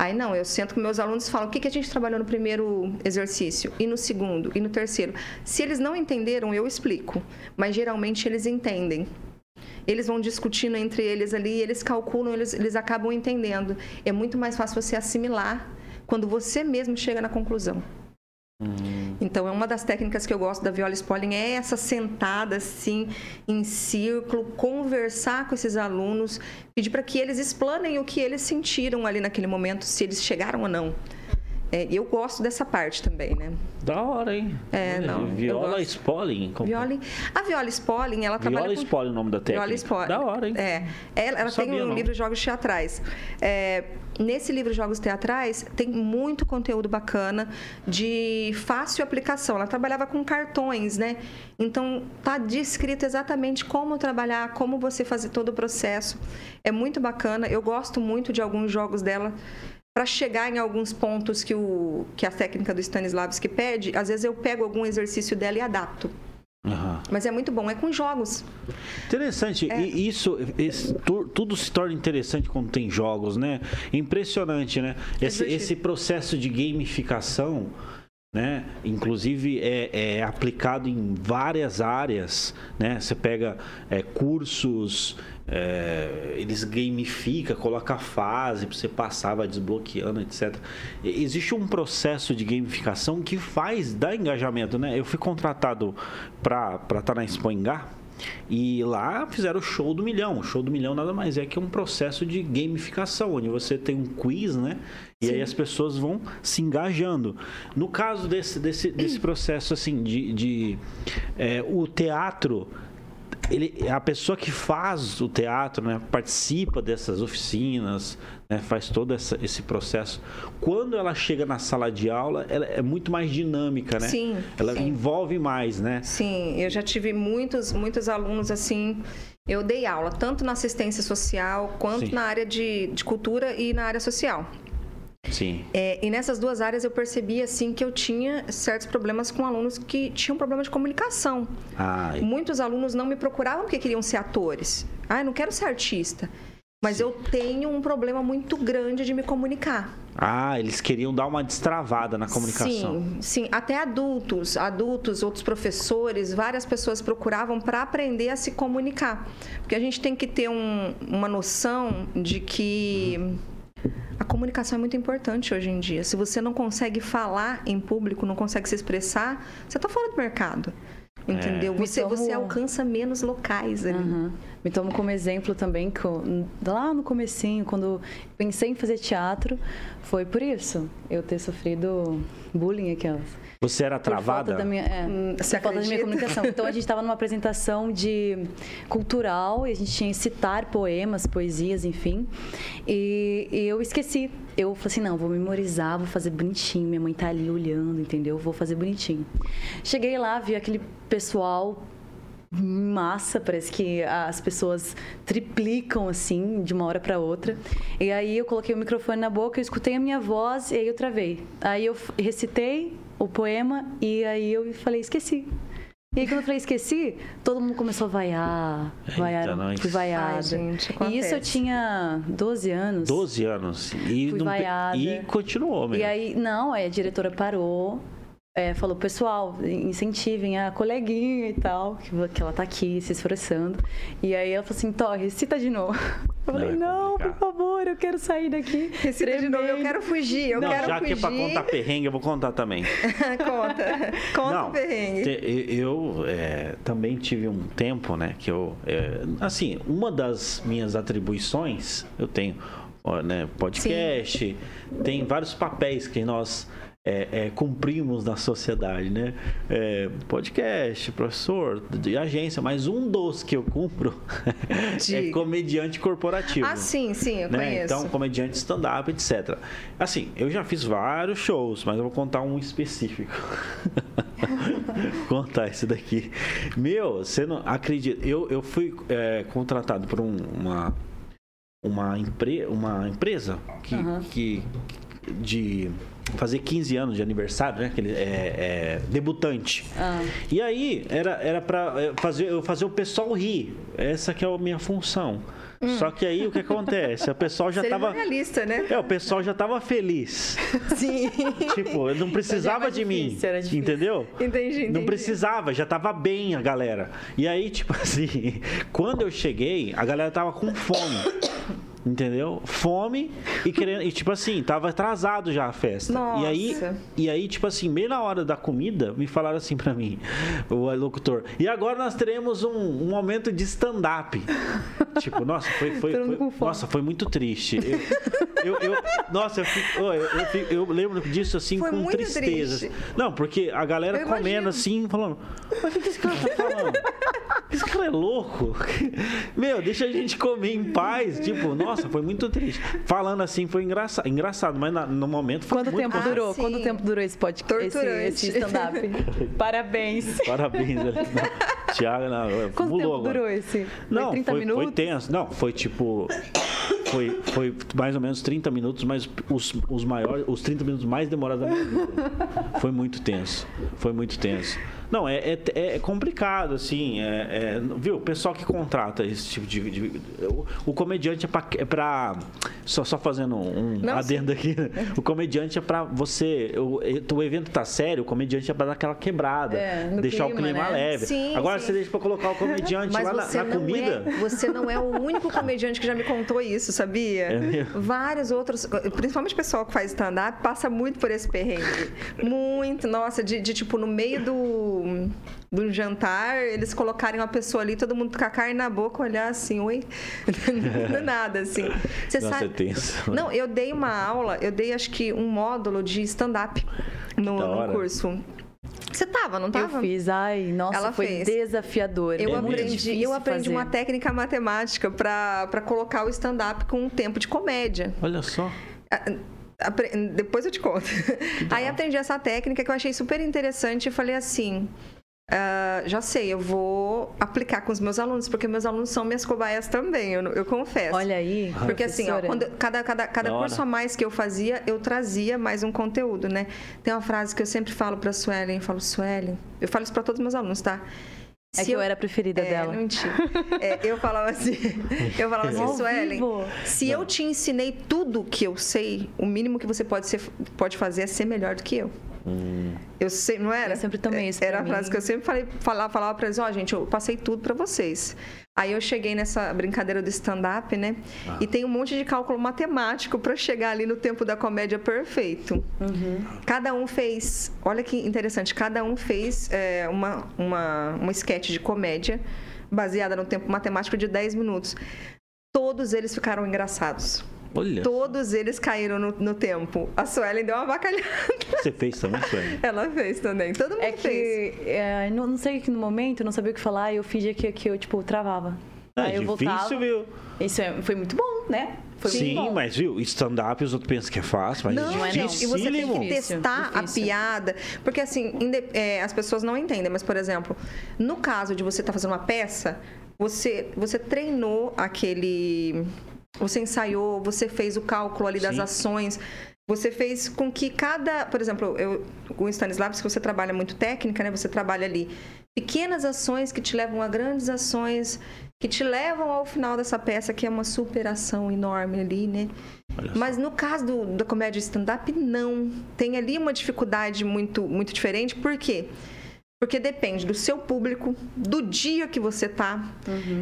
S4: Aí não, eu sento com meus alunos e falo o que, que a gente trabalhou no primeiro exercício, e no segundo, e no terceiro. Se eles não entenderam, eu explico. Mas geralmente eles entendem. Eles vão discutindo entre eles ali, eles calculam, eles, eles acabam entendendo. É muito mais fácil você assimilar quando você mesmo chega na conclusão. Uhum. Então, é uma das técnicas que eu gosto da viola Spolin é essa sentada assim, em círculo, conversar com esses alunos, pedir para que eles explanem o que eles sentiram ali naquele momento, se eles chegaram ou não. É, eu gosto dessa parte também, né?
S1: Da hora, hein?
S4: É, não.
S1: Viola Spolin.
S4: Viola, a Viola Spolin, ela trabalha
S1: Viola
S4: com...
S1: Spolin é o nome da técnica.
S4: Viola Spolin.
S1: Da hora, hein?
S4: É. Ela, ela tem um livro Jogos Teatrais. É, nesse livro Jogos Teatrais, tem muito conteúdo bacana de fácil aplicação. Ela trabalhava com cartões, né? Então, tá descrito exatamente como trabalhar, como você fazer todo o processo. É muito bacana. Eu gosto muito de alguns jogos dela para chegar em alguns pontos que, o, que a técnica do Stanislavski pede, às vezes eu pego algum exercício dela e adapto. Uhum. Mas é muito bom, é com jogos.
S1: Interessante, é. e isso, tudo se torna interessante quando tem jogos, né? Impressionante, né? Esse, esse processo de gamificação né? Inclusive é, é, aplicado em várias áreas, né? Você pega é, cursos, é, eles gamifica, coloca fase para você passar, vai desbloqueando, etc. Existe um processo de gamificação que faz dar engajamento, né? Eu fui contratado para estar tá na Engá, e lá fizeram o show do milhão. O show do milhão nada mais é que um processo de gamificação, onde você tem um quiz, né? E Sim. aí as pessoas vão se engajando. No caso desse, desse, desse processo, assim, de. de é, o teatro ele, a pessoa que faz o teatro, né, participa dessas oficinas, né, faz todo essa, esse processo. Quando ela chega na sala de aula, ela é muito mais dinâmica, né?
S4: Sim.
S1: Ela
S4: sim.
S1: envolve mais, né?
S4: Sim, eu já tive muitos, muitos alunos assim. Eu dei aula tanto na assistência social quanto sim. na área de, de cultura e na área social.
S1: Sim.
S4: É, e nessas duas áreas eu percebi assim que eu tinha certos problemas com alunos que tinham problema de comunicação.
S1: Ai.
S4: Muitos alunos não me procuravam porque queriam ser atores. Ah, eu não quero ser artista. Mas Sim. eu tenho um problema muito grande de me comunicar.
S1: Ah, eles queriam dar uma destravada na comunicação.
S4: Sim, sim. Até adultos, adultos, outros professores, várias pessoas procuravam para aprender a se comunicar. Porque a gente tem que ter um, uma noção de que. Uhum A comunicação é muito importante hoje em dia. Se você não consegue falar em público, não consegue se expressar, você está fora do mercado. Entendeu?
S2: Me
S4: Você,
S2: tomo-
S4: você alcança menos locais ali.
S2: Uhum. Me tomo como exemplo também que eu- lá no comecinho, quando pensei em fazer teatro, foi por isso. Eu ter sofrido bullying aquelas.
S1: Você era
S2: Por falta
S1: travada?
S2: da minha, é,
S4: Hum,
S2: por falta da minha comunicação. Então a gente estava numa apresentação de cultural e a gente tinha que citar poemas, poesias, enfim. E, e eu esqueci. Eu falei assim, não, vou memorizar, vou fazer bonitinho. Minha mãe tá ali olhando, entendeu? Vou fazer bonitinho. Cheguei lá, vi aquele pessoal massa, parece que as pessoas triplicam assim de uma hora para outra. E aí eu coloquei o microfone na boca, eu escutei a minha voz e aí eu travei. Aí eu recitei o poema e aí eu falei, esqueci. E aí quando eu falei esqueci, todo mundo começou a vaiar,
S1: Eita,
S2: vaiar, fui vaiada.
S4: Ai, gente,
S2: e isso eu tinha 12 anos.
S1: 12 anos. E,
S2: Fui
S1: não-
S2: vaiada.
S1: e continuou mesmo.
S2: E aí, não, aí a diretora parou, é, falou, pessoal, incentivem a coleguinha e tal, que, que ela tá aqui se esforçando. E aí ela falou assim, Tó, recita de novo. Eu falei,
S1: Não, é
S2: não, por favor, eu quero sair daqui.
S4: Recita de novo, eu
S2: tremendo."
S4: quero fugir, eu
S1: Não,
S4: quero
S1: já que
S4: fugir.
S1: é pra contar perrengue, eu vou contar também.
S4: Conta. Conta
S1: Não,
S4: o perrengue.
S1: te- eu é, também tive um tempo, né, que eu, é, assim, uma das minhas atribuições, eu tenho, ó, né, podcast, tem vários papéis que nós é, é, cumprimos na sociedade, né, É, podcast, professor, de agência, mas um dos que eu cumpro é
S4: Diga.
S1: comediante corporativo.
S4: Ah, sim, sim, eu
S1: né?
S4: conheço.
S1: Então, comediante stand-up, etc. Assim, eu já fiz vários shows, mas eu vou contar um específico. contar esse daqui. Meu, você não acredita. Eu, eu fui é, contratado por um- uma, uma, empre, uma empresa que,
S2: Aham.
S1: que de fazer 15 anos de aniversário, né? Aquele, é, é, debutante.
S2: Ah,
S1: E aí, era, era pra é, fazer, eu fazer o pessoal rir. Essa que é a minha função. Só que aí, o que acontece? O pessoal já tava...
S4: Né?
S1: É, o pessoal já tava feliz.
S2: sim.
S1: Tipo, não precisava
S2: mais
S1: de mim.
S2: difícil, difícil.
S1: Entendeu?
S4: Entendi,
S1: Não
S4: entendi.
S1: precisava, já tava bem a galera. E aí, tipo assim, quando eu cheguei, a galera tava com fome. Entendeu? Fome e querendo. E tipo assim, tava atrasado já a festa. E aí,
S4: Nossa.
S1: e aí, tipo assim, meio na hora da comida, me falaram assim pra mim, o locutor. E agora nós teremos um, um momento de stand-up. tipo, nossa, foi. foi, foi- nossa, foi muito triste. Eu, eu, eu- nossa, eu, fico- eu, eu fico- eu lembro disso assim
S4: Foi
S1: com
S4: muito
S1: tristeza.
S4: triste.
S1: Não, porque a galera comendo assim, falando, mas o que esse cara tá falando? Esse cara é louco. Meu, deixa a gente comer em paz. Tipo, nossa, foi muito triste. Falando assim foi engraçado, engraçado mas na- no momento foi
S2: Quanto
S1: muito
S2: tempo
S4: Ah,
S2: durou?
S4: sim.
S2: Quanto tempo durou esse podcast? Esse,
S4: Torturante.
S2: esse stand-up? Parabéns.
S1: Parabéns, né? Não, Thiago, não,
S2: Quanto
S1: pulou
S2: tempo
S1: agora.
S2: durou esse? Foi
S1: Não,
S2: 30
S1: foi,
S2: minutos?
S1: foi tenso. Não, foi tipo. Foi, foi mais ou menos 30 minutos, mas os, os maiores, os 30 minutos mais demorados da minha vida. Foi muito tenso. Foi muito tenso. Não, é, é, é complicado, assim. É, é- viu, o pessoal que contrata esse tipo de. de- o, o comediante é pra. É pra só, só fazendo um
S4: Não,
S1: adendo aqui. né? O comediante é pra você. O, o evento tá sério, o comediante é pra dar aquela quebrada.
S2: É,
S1: deixar o
S2: clima,
S1: clima
S2: né?
S1: leve.
S4: Sim,
S1: Agora
S4: sim.
S1: você deixa pra colocar o comediante
S4: Mas
S1: lá na, na
S4: não
S1: comida.
S4: É, você não é o único comediante que já me contou isso, sabia?
S1: É?
S4: Vários outros, principalmente o pessoal que faz stand-up, passa muito por esse perrengue. Muito, nossa, de, de, tipo, no meio do, do jantar, eles colocarem uma pessoa ali, todo mundo com a carne na boca, olhar assim, oi? Do nada, assim. Você
S1: Nossa,
S4: sabe.
S1: é tenso.
S4: Não, eu dei uma aula, eu dei acho que um módulo de stand-up no, no curso. Você tava, não tava?
S2: Eu fiz, ai, nossa,
S4: Ela
S2: foi
S4: fez.
S2: desafiador.
S4: Eu
S1: É
S4: aprendi, eu aprendi
S2: fazer.
S4: uma técnica matemática para colocar o stand-up com um tempo de comédia.
S1: Olha só.
S4: A- apre- Depois eu te conto. Aí aprendi essa técnica que eu achei super interessante e falei assim. "Ah, já sei, eu vou aplicar com os meus alunos, porque meus alunos são minhas cobaias também, eu, eu confesso.
S2: Olha aí.
S4: Porque assim, ó, quando, cada, cada, cada
S1: hora.
S4: curso a mais que eu fazia, eu trazia mais um conteúdo, né? Tem uma frase que eu sempre falo pra Suelen, eu falo, Suelen, eu falo isso pra todos os meus alunos, tá?
S2: É
S4: Se
S2: que eu era a preferida
S4: é,
S2: dela.
S4: Não mentira. É, eu falava assim, eu falava assim, Suelen, se eu te ensinei tudo que eu sei, o mínimo que você pode, ser, pode fazer é ser melhor do que eu. Eu sei, não era?
S2: Eu sempre tomei isso
S4: Era a frase
S2: mim.
S4: que eu sempre falei, falava, falava pra eles, ó, gente, eu passei tudo pra vocês. Aí eu cheguei nessa brincadeira do stand-up, né? E tem um monte de cálculo matemático pra chegar ali no tempo da comédia perfeito. Cada um fez, olha que interessante, cada um fez é, uma, uma, uma sketch de comédia baseada no tempo matemático de 10 minutos. Todos eles ficaram engraçados.
S1: Olha,
S4: Todos eles caíram no, no tempo. A Suelen deu uma bacalhada.
S1: você fez também, Sueli?
S4: Ela fez também. Todo mundo
S2: É
S4: fez.
S2: que, é, não, não sei que no momento, eu não sabia o que falar, e eu fingia que, que eu, tipo, travava.
S1: É
S2: Aí eu
S1: difícil,
S2: voltava.
S1: viu?
S2: Isso é- foi muito bom, né? Foi
S1: Sim, mas viu, stand-up os outros pensam que é fácil, mas
S4: Não,
S1: é
S2: não é não.
S4: e você tem que
S2: Difícil,
S4: testar a
S2: difícil.
S4: piada. Porque assim, é, as pessoas não entendem, mas, por exemplo, no caso de você estar fazendo uma peça, você, você treinou aquele. Você ensaiou, você fez o cálculo ali das
S1: Sim.
S4: ações. Você fez com que cada. Por exemplo, eu, o Stanislavski, você trabalha muito técnica, né? Você trabalha ali pequenas ações que te levam a grandes ações, que te levam ao final dessa peça, que é uma superação enorme ali, né? Mas no caso do, da comédia stand-up, não. Tem ali uma dificuldade muito, muito diferente. Por quê? Porque depende do seu público, do dia que você tá,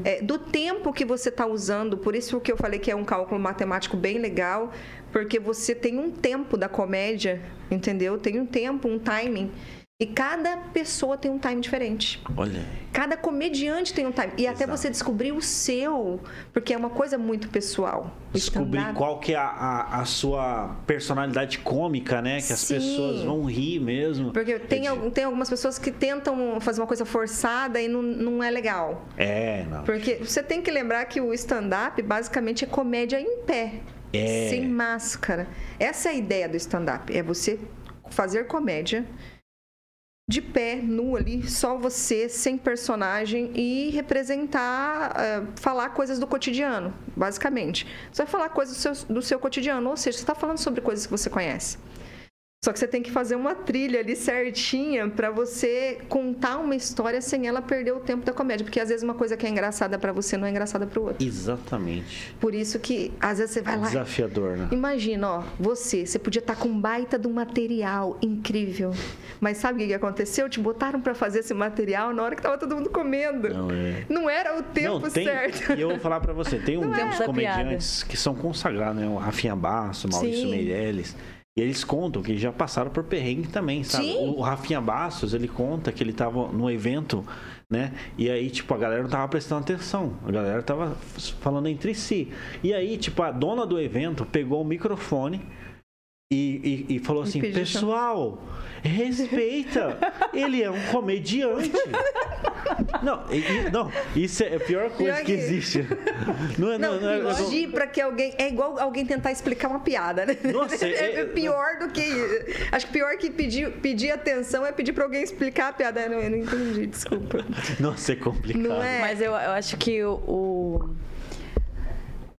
S4: é, do tempo que você tá usando. Por isso que eu falei que é um cálculo matemático bem legal, porque você tem um tempo da comédia, entendeu? Tem um tempo, um timing. E cada pessoa tem um time diferente.
S1: Olha,
S4: Cada comediante tem um time. E até
S1: Exato.
S4: você descobrir o seu, porque é uma coisa muito pessoal.
S1: Descobrir qual que é a, a, a sua personalidade cômica, né? Que as
S4: Sim.
S1: pessoas vão rir mesmo.
S4: Porque tem,
S1: é,
S4: algum- tem algumas pessoas que tentam fazer uma coisa forçada e não, não é legal.
S1: é, não.
S4: Porque você tem que lembrar que o stand-up basicamente é comédia em pé.
S1: É.
S4: Sem máscara. Essa é a ideia do stand-up. É você fazer comédia de pé, nu ali, só você, sem personagem e representar, eh, falar coisas do cotidiano, basicamente. Você vai falar coisas do seu, do seu cotidiano, ou seja, você está falando sobre coisas que você conhece. Só que você tem que fazer uma trilha ali certinha pra você contar uma história sem ela perder o tempo da comédia, porque às vezes uma coisa que é engraçada pra você não é engraçada pro outro.
S1: Exatamente.
S4: Por isso que às vezes você vai lá.
S1: Desafiador, né?
S4: Imagina, ó, você, você podia estar com um baita de um material incrível. Mas sabe o que aconteceu? Te botaram pra fazer esse material na hora que tava todo mundo comendo.
S1: Não, é.
S4: Não era o tempo
S1: Não, tem,
S4: certo.
S1: E eu vou falar pra você, tem um-
S2: é.
S1: uns
S2: Da
S1: comediantes que são consagrados, né? O Rafinha Basso, o Maurício
S4: Sim.
S1: Meirelles. E eles contam que já passaram por perrengue também, sabe?
S4: Sim.
S1: O, Rafinha Bastos, ele conta que ele tava no evento, né? E aí, tipo, a galera não tava prestando atenção. A galera tava falando entre si. E aí, tipo, a dona do evento pegou o microfone e, e- e falou assim:
S4: pediu
S1: Pessoal, respeita! Ele é um comediante. Não, e- e- não, isso é a pior coisa
S4: Pior
S1: que
S4: que-
S1: existe. Não é,
S4: Não,
S1: não, não é-
S4: pedir pra que alguém. É igual alguém tentar explicar uma piada, né?
S1: Nossa,
S4: é,
S1: é-
S4: pior do que. Acho que pior que pedir, pedir atenção é pedir pra alguém explicar a piada. Eu não, eu não entendi, desculpa.
S1: Nossa, é complicado.
S4: Não é?
S2: Mas eu, eu acho que o, o,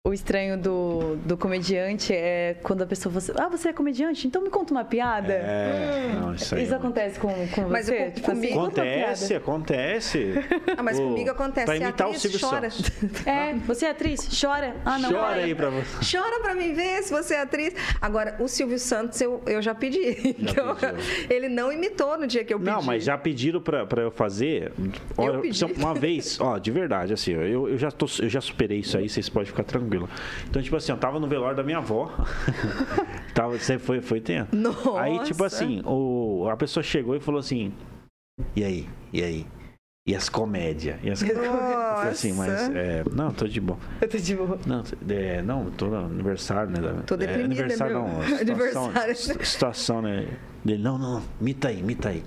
S2: o estranho do, do comediante é quando a pessoa fala assim, ah, você é comediante? Então me conta uma piada.
S1: É, não, isso aí.
S2: Isso
S1: é-
S2: acontece com, com
S4: Mas
S2: você?
S4: com-
S2: Tipo assim,
S4: comigo-
S2: uma
S1: Acontece, acontece.
S4: Ah, mas
S1: Ô,
S4: comigo acontece.
S1: Pra imitar o
S4: atriz
S1: Silvio
S4: chora.
S1: Santos.
S2: É, você é atriz? Chora. Ah, não.
S1: Chora
S2: vai.
S1: aí pra você.
S4: Chora pra mim ver se você é atriz. Agora, o Silvio Santos eu, eu já pedi.
S1: Já
S4: Então,
S1: pediu.
S4: ele não imitou no dia que eu pedi.
S1: Não, mas já pediram pra, pra eu fazer. Olha,
S4: pedi.
S1: Uma vez, ó, de verdade, assim, ó, eu, eu, já tô, eu já superei isso aí, vocês podem ficar tranquilo. Então, tipo assim, eu tava no velório da minha avó. tava, você foi, foi tempo.
S4: Nossa.
S1: Aí, tipo assim, o, a pessoa chegou e falou assim: E aí? E aí? E as comédias? E as... Eu falei assim, mas.
S4: Nossa.
S1: É, não, tô de boa.
S2: Eu tô de boa.
S1: Não, é, não, tô no aniversário, né? da-
S4: Tô
S1: é,
S4: deprimida,
S1: aniversário
S4: meu.
S1: não, situação,
S4: Aniversário.
S1: situação, né? Dele, não, não, imita aí, imita aí.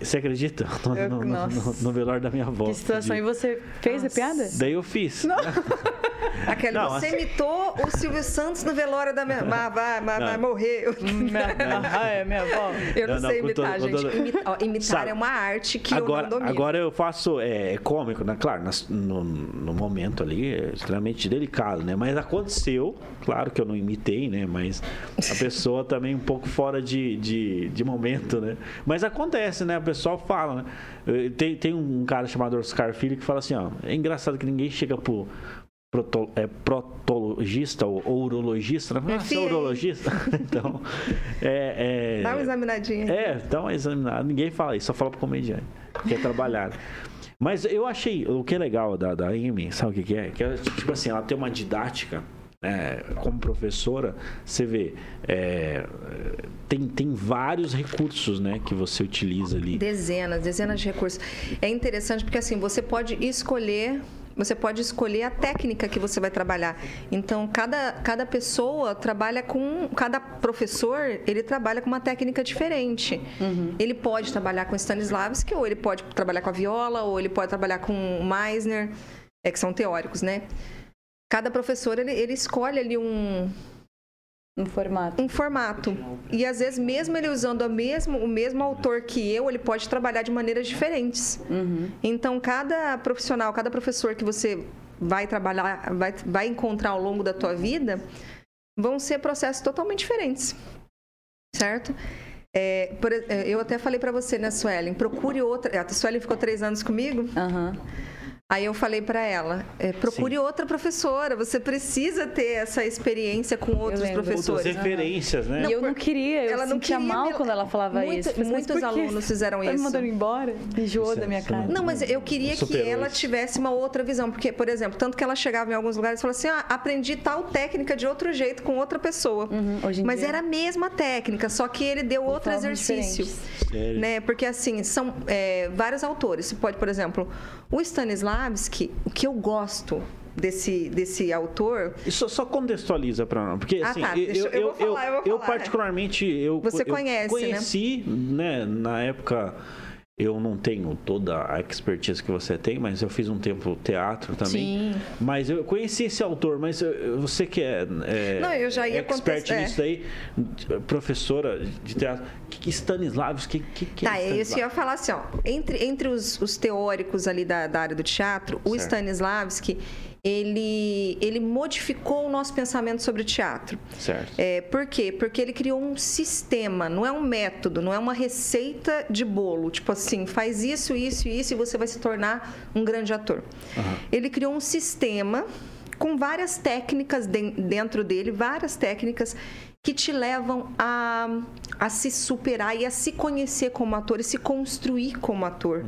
S1: Você acredita? No,
S2: Eu-
S1: no, no,
S2: nossa.
S1: no- velório da minha avó.
S2: Que situação. E você fez a piada?
S1: Daí eu fiz.
S4: Aquele,
S1: Não,
S4: você
S1: assim-
S4: imitou o Silvio Santos no velório da minha. Vai, vai morrer. Eu,
S2: ah, é, minha avó.
S4: eu não,
S1: Não, não,
S4: sei
S1: todo-
S4: imitar,
S1: com
S4: gente.
S1: todo-
S4: Imita- ó, imitar
S1: Sabe,
S4: é uma arte que
S1: agora,
S4: eu não domino.
S1: agora eu faço é, cômico, né? Claro, nas- no, no momento ali é extremamente delicado, né? Mas aconteceu, claro que eu não imitei, né? Mas a pessoa também um pouco fora de, de, de momento, né? Mas acontece, né? O pessoal fala, né? Eh, Tem, tem um cara chamado Oscar Filho que fala assim, ó, é engraçado que ninguém chega pro proto, é, protolo, urologista ou urologista, não é urologista? então, é, é,
S4: Dá uma examinadinha.
S1: é, dá uma examinada. Ninguém fala isso, só fala pro comediante. Que é trabalhar. Mas eu achei, o que é legal da, da Amy, sabe o que, que é? Que é, tipo assim, ela tem uma didática. né, como professora, você vê, é, tem, tem vários recursos né, que você utiliza ali.
S4: Dezenas, dezenas de recursos. É interessante porque assim, você pode escolher, você pode escolher a técnica que você vai trabalhar. Então, cada, cada pessoa trabalha com, cada professor, ele trabalha com uma técnica diferente. Ele pode trabalhar com Stanislavski, ou ele pode trabalhar com a viola, ou ele pode trabalhar com o Meisner, é que são teóricos, né? Cada professor, ele, ele escolhe ali um,
S2: Um formato.
S4: um formato. E às vezes, mesmo ele usando a mesmo, o mesmo autor que eu, ele pode trabalhar de maneiras diferentes. Então, cada profissional, cada professor que você vai trabalhar, vai, vai encontrar ao longo da tua vida, vão ser processos totalmente diferentes. Certo? É, por é, eu até falei pra você, né, Suelen? Procure outra. A Suelen ficou três anos comigo.
S2: Aham.
S4: Aí eu falei pra ela, é, procure
S1: Sim.
S4: outra professora. Você precisa ter essa experiência com outros
S2: lembro.
S1: Outras
S4: professores.
S1: referências, né?
S2: E eu não queria, eu
S4: ela não
S2: sentia
S4: queria
S2: mal
S4: me-
S2: quando ela falava
S4: Muito-
S2: isso. Mas
S4: muitos alunos fizeram
S2: tá me
S4: isso.
S2: mandando embora? Enjoou
S1: Isso
S2: da minha
S1: isso
S2: cara.
S4: Não, mas eu queria que ela
S1: isso.
S4: tivesse uma outra visão. Porque, por exemplo, tanto que ela chegava em alguns lugares e falava assim: ah, aprendi tal técnica de outro jeito com outra pessoa.
S2: Uhum, hoje em
S4: Mas
S2: dia-
S4: era a mesma técnica, só que ele deu outro
S2: formas
S4: exercício. Né? Porque assim, são é, vários autores. Você pode, por exemplo, o Stanislavski, o que eu gosto desse, desse autor.
S1: Isso só contextualiza para nós, porque
S4: Ah,
S1: assim,
S4: tá,
S1: eu, eu,
S4: eu falar, eu
S1: eu particularmente eu
S4: Você
S1: eu
S4: conhece, né?
S1: conheci, né? Na época eu não tenho toda a expertise que você tem, mas eu fiz um tempo teatro também.
S4: Sim.
S1: Mas eu conheci esse autor, mas você que é, é
S4: Não, eu já ia
S1: expert
S4: é.
S1: nisso daí, professora de teatro, que, que Stanislavski, que, que, que
S4: Tá,
S1: é
S4: é isso eu
S1: Stanislavski?
S4: ia falar assim, ó. Entre, entre os, os teóricos ali da, da área do teatro, o
S1: Certo.
S4: Stanislavski, ele, ele modificou o nosso pensamento sobre o teatro.
S1: Certo.
S4: É, por quê? Porque ele criou um sistema, não é um método, não é uma receita de bolo. Tipo assim, faz isso, isso e isso e você vai se tornar um grande ator. Ele criou um sistema com várias técnicas den- dentro dele, várias técnicas que te levam a, a se superar e a se conhecer como ator e se construir como ator.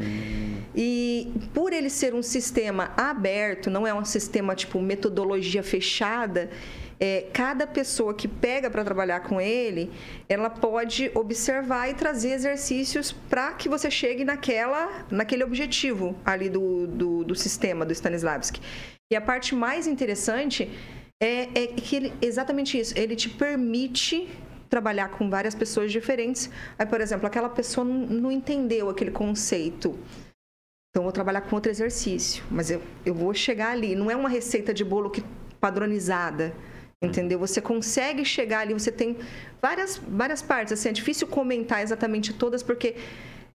S4: E por ele ser um sistema aberto, não é um sistema tipo metodologia fechada, é, cada pessoa que pega para trabalhar com ele, ela pode observar e trazer exercícios para que você chegue naquela, naquele objetivo ali do, do, do sistema do Stanislavski. E a parte mais interessante é, é que ele, exatamente isso, ele te permite trabalhar com várias pessoas diferentes. Aí, por exemplo, aquela pessoa não, não entendeu aquele conceito. Então, eu vou trabalhar com outro exercício, mas eu, eu vou chegar ali. Não é uma receita de bolo que, padronizada, entendeu? Você consegue chegar ali, você tem várias, várias partes. Assim, é difícil comentar exatamente todas, porque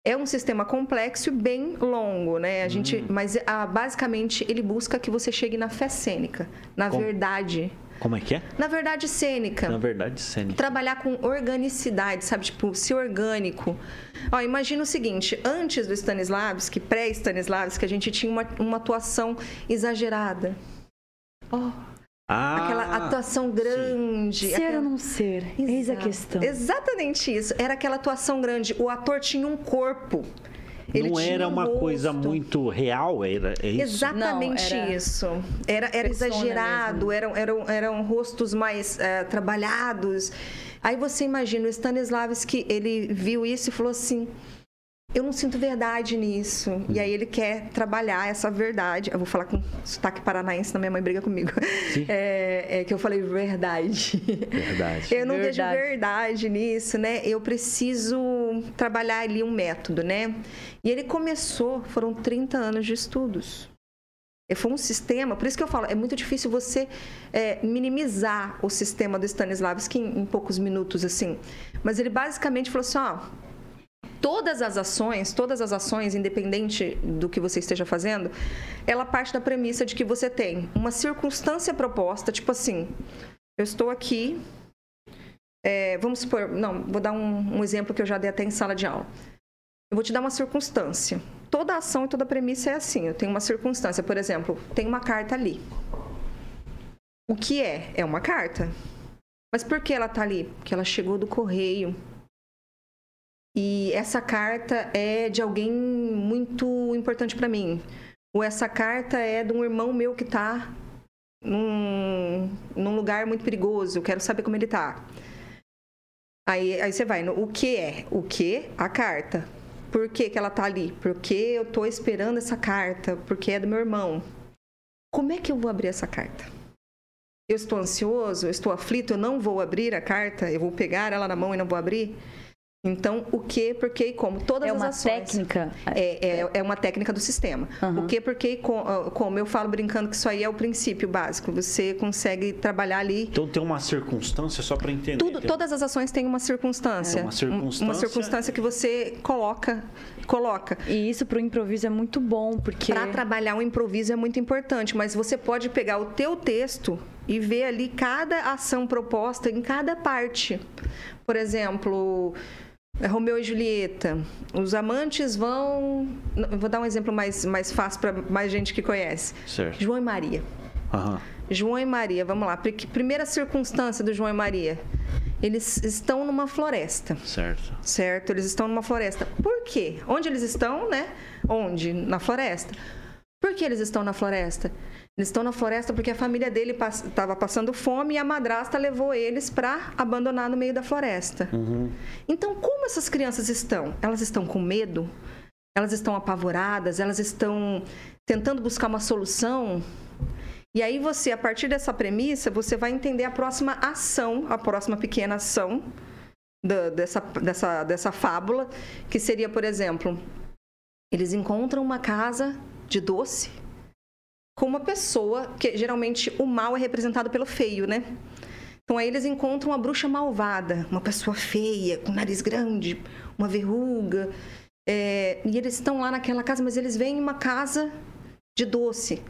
S4: é um sistema complexo e bem longo, né? A gente, Mas, ah, basicamente, ele busca que você chegue na fé cênica, na verdade.
S1: Como é que é?
S4: Na verdade cênica
S1: Na verdade, cênica.
S4: trabalhar com organicidade, sabe? Tipo, ser orgânico. Ó, imagina o seguinte, antes do Stanislavski, pré-Stanislavski, a gente tinha uma, uma atuação exagerada. Ó,
S1: Ah,
S4: aquela atuação grande.
S2: Ser
S4: aquela-
S2: ou não ser? Eis a
S4: Exato.
S2: questão.
S4: Exatamente isso. Era aquela atuação grande. O ator tinha um corpo. Ele
S1: não era
S4: um
S1: uma coisa
S4: rosto.
S1: muito real, era é isso?
S4: Exatamente
S2: Não, era
S4: isso. Era, era exagerado,
S2: mesmo.
S4: eram, eram, eram rostos mais eh, trabalhados. Aí você imagina, o Stanislavski, ele viu isso e falou assim: eu não sinto verdade nisso. E aí ele quer trabalhar essa verdade. Eu vou falar com sotaque paranaense, senão minha mãe briga comigo.
S1: Sim.
S4: É, é que eu falei verdade.
S1: Verdade.
S4: Eu não vejo
S2: Verdade.
S4: verdade nisso, né? Eu preciso trabalhar ali um método, né? E ele começou, foram 30 anos de estudos. E Foi um sistema, por isso que eu falo, é muito difícil você é, minimizar o sistema do Stanislavski em, em poucos minutos, assim. Mas ele basicamente falou assim, ó, todas as ações, todas as ações, independente do que você esteja fazendo, ela parte da premissa de que você tem uma circunstância proposta, tipo assim, eu estou aqui, é, vamos supor, não, vou dar um, um exemplo que eu já dei até em sala de aula. Eu vou te dar uma circunstância. Toda ação e toda premissa é assim. Eu tenho uma circunstância, por exemplo, tem uma carta ali. O que é? É uma carta. Mas por que ela tá ali? Porque ela chegou do correio. E essa carta é de alguém muito importante para mim. Ou essa carta é de um irmão meu que tá num, num lugar muito perigoso. Eu quero saber como ele tá. Aí, aí você vai no o que é? O que? A carta. Por que, que ela tá ali? Porque eu tô esperando essa carta, porque é do meu irmão. Como é que eu vou abrir essa carta? Eu estou ansioso, eu estou aflito, eu não vou abrir a carta, eu vou pegar ela na mão e não vou abrir. Então, o que, por que e como. Todas
S2: É
S4: as
S2: uma
S4: ações.
S2: técnica.
S4: É, é, é uma técnica do sistema.
S2: Uhum.
S4: O que, por que e ah, como. Eu falo brincando que isso aí é o princípio básico. Você consegue trabalhar ali
S1: Então tem uma circunstância só para entender.
S4: tudo,
S1: Tem-
S4: todas as ações têm uma circunstância.
S1: É, uma circunstância.
S4: Uma circunstância que você coloca, coloca.
S2: E isso pro improviso é muito bom, porque.
S4: Para trabalhar o improviso é muito importante, mas você pode pegar o teu texto e ver ali cada ação proposta em cada parte. Por exemplo, é Romeu e Julieta. Os amantes vão. Vou dar um exemplo mais, mais fácil para mais gente que conhece.
S1: Certo.
S4: João e Maria.
S1: Aham.
S4: João e Maria, vamos lá. Pri- Primeira circunstância do João e Maria. Eles estão numa floresta
S1: Certo.
S4: certo? Eles estão numa floresta. Por quê? Onde eles estão, né? Onde? Na floresta. Por que eles estão na floresta? Eles estão na floresta porque a família dele estava passando fome e a madrasta levou eles para abandonar no meio da floresta. Então, como essas crianças estão? Elas estão com medo? Elas estão apavoradas? Elas estão tentando buscar uma solução? E aí você, a partir dessa premissa, você vai entender a próxima ação, a próxima pequena ação da- dessa, dessa, dessa fábula, que seria, por exemplo, eles encontram uma casa de doce com uma pessoa, que geralmente o mal é representado pelo feio, né? Então aí eles encontram uma bruxa malvada, uma pessoa feia, com nariz grande, uma verruga. é, e eles estão lá naquela casa, mas eles veem uma casa de doce.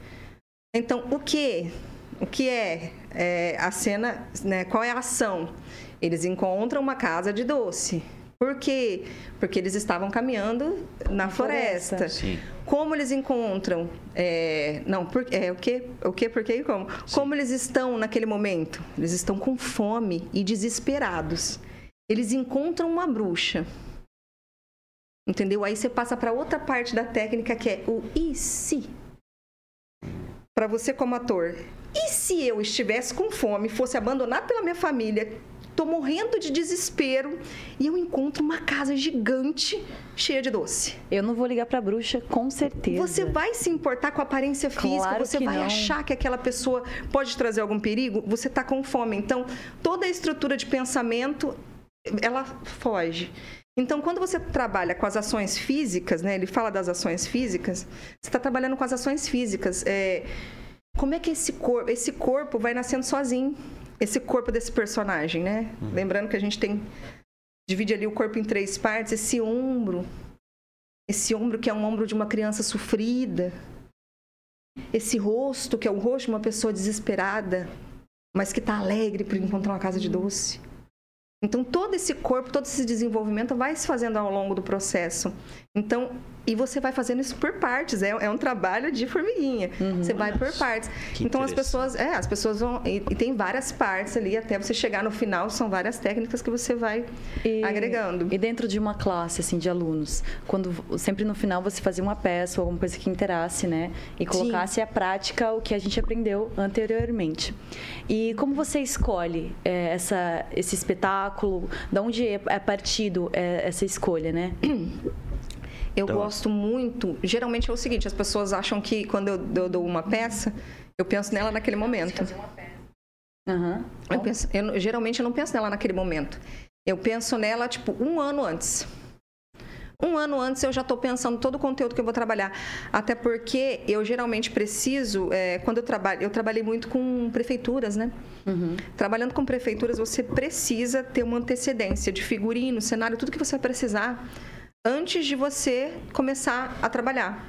S4: Então, o que? O que é, é a cena, né? Qual é a ação? Eles encontram uma casa de doce. Por quê? Porque eles estavam caminhando na
S2: floresta.
S4: floresta.
S1: Sim.
S4: Como eles encontram? é, não, por, é, o que? O que, por quê e como? Como eles estão naquele momento? Eles estão com fome e desesperados. Eles encontram uma bruxa. Entendeu? Aí você passa para outra parte da técnica que é o e se? Para você como ator. E se eu estivesse com fome, fosse abandonado pela minha família, tô morrendo de desespero e eu encontro uma casa gigante cheia de doce?
S2: Eu não vou ligar pra bruxa, com certeza.
S4: Você vai se importar com a aparência física,
S2: Claro
S4: você vai
S2: não.
S4: achar que aquela pessoa pode trazer algum perigo, você está com fome. Então, toda a estrutura de pensamento, ela foge. Então, quando você trabalha com as ações físicas, né? Ele fala das ações físicas, você está trabalhando com as ações físicas. É, como é que esse corpo, esse corpo vai nascendo sozinho? Esse corpo desse personagem, né? Lembrando que a gente tem divide ali o corpo em três partes, esse ombro, esse ombro que é um ombro de uma criança sofrida, esse rosto que é o rosto de uma pessoa desesperada, mas que está alegre por encontrar uma casa de doce. Então todo esse corpo, todo esse desenvolvimento vai se fazendo ao longo do processo. Então, e você vai fazendo isso por partes, é, é um trabalho de formiguinha. Você vai por partes.
S1: Que
S4: então as pessoas, é, as pessoas vão e, e tem várias partes ali até você chegar no final, são várias técnicas que você vai
S2: E-
S4: agregando.
S2: E dentro de uma classe, assim, de alunos, quando sempre no final você fazia uma peça ou alguma coisa que interasse, né? E colocasse à prática o que a gente aprendeu anteriormente. E como você escolhe é, essa, esse espetáculo? Da onde é, é partido é, essa escolha, né?
S4: Eu
S1: Então-
S4: gosto muito. Geralmente é o seguinte: as pessoas acham que quando eu, eu dou uma peça, eu penso nela naquele momento.
S2: Aham.
S4: Eu penso- eu geralmente eu não penso nela naquele momento. Eu penso nela, tipo, um ano antes. Um ano antes eu já estou pensando todo o conteúdo que eu vou trabalhar. Até porque eu geralmente preciso, é, quando eu trabalho, eu trabalhei muito com prefeituras, né? Trabalhando com prefeituras, você precisa ter uma antecedência de figurino, cenário, tudo que você vai precisar antes de você começar a trabalhar.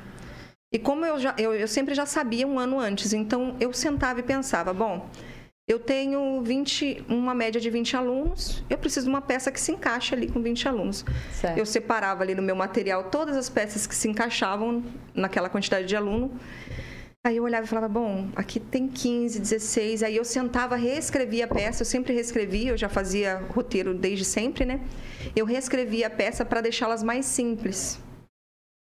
S4: E como eu, já, eu, eu sempre já sabia um ano antes, então eu sentava e pensava, bom, eu tenho 20, uma média de 20 alunos, eu preciso de uma peça que se encaixe ali com 20 alunos.
S2: Certo.
S4: Eu separava ali no meu material todas as peças que se encaixavam naquela quantidade de aluno. Aí eu olhava e falava, bom, aqui tem 15, 16. Aí eu sentava, reescrevia a peça. Eu sempre reescrevia, eu já fazia roteiro desde sempre, né? Eu reescrevia a peça para deixá-las mais simples,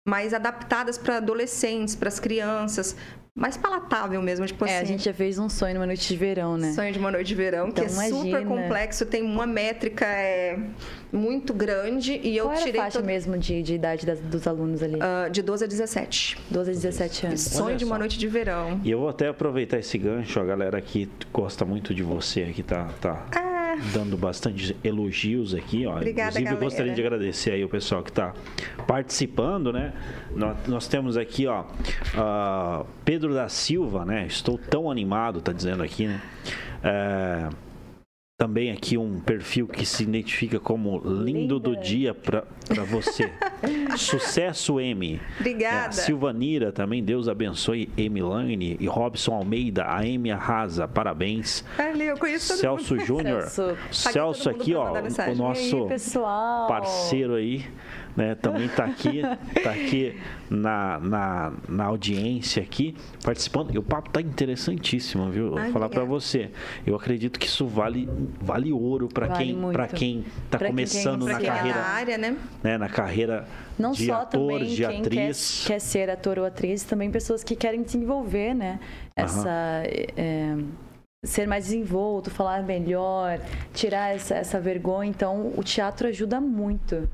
S4: mais adaptadas para adolescentes, para as crianças, mais palatável mesmo, tipo
S2: É, a
S4: assim.
S2: gente já fez um sonho numa noite de verão, né?
S4: Sonho de uma noite de verão, que é
S2: Então,
S4: super
S2: imagina.
S4: complexo, tem uma métrica é, muito grande e eu
S2: Qual era a
S4: tirei
S2: faixa
S4: todo-
S2: mesmo de, de idade das- dos alunos ali?
S4: ah, de 12 a 17.
S2: 12 a 17 anos.
S4: Sonho de uma
S1: só.
S4: noite de verão.
S1: E eu vou até aproveitar esse gancho, a galera aqui gosta muito de você, aqui tá, tá dando bastante elogios aqui, ó.
S4: Obrigada,
S1: Inclusive, eu
S4: galera.
S1: gostaria de agradecer aí o pessoal que tá participando, né? Nós, nós temos aqui, ó, ah, Pedro da Silva, né? Estou tão animado, tá dizendo aqui, né? É, também aqui um perfil que se identifica como lindo do
S2: Linda.
S1: dia pra pra você. Sucesso M.
S4: Obrigada.
S1: É, Silvanira também, Deus abençoe Emilane e Robson Almeida, a Amy arrasa, parabéns.
S4: Ali, eu conheço
S1: Celso. Júnior,
S2: Celso.
S1: Celso
S4: mundo
S1: aqui, ó, o nosso
S2: aí, pessoal?
S1: parceiro aí, né, também tá aqui, tá aqui na, na, na audiência aqui, participando. E o papo tá interessantíssimo, viu? Vou falar para você. Eu acredito que isso vale vale ouro para
S2: Vale
S1: quem para quem tá
S2: quem
S1: começando
S2: quer
S1: na
S4: quem é
S1: carreira,
S4: da área, né?
S1: né, na carreira
S2: Não
S1: de
S2: só
S1: ator,
S2: também
S1: de
S2: quem quer,
S1: atriz.
S2: quer ser ator ou atriz, também pessoas que querem desenvolver, né? Essa. é, ser mais desenvolto, falar melhor, tirar essa, essa vergonha. Então, o teatro ajuda muito.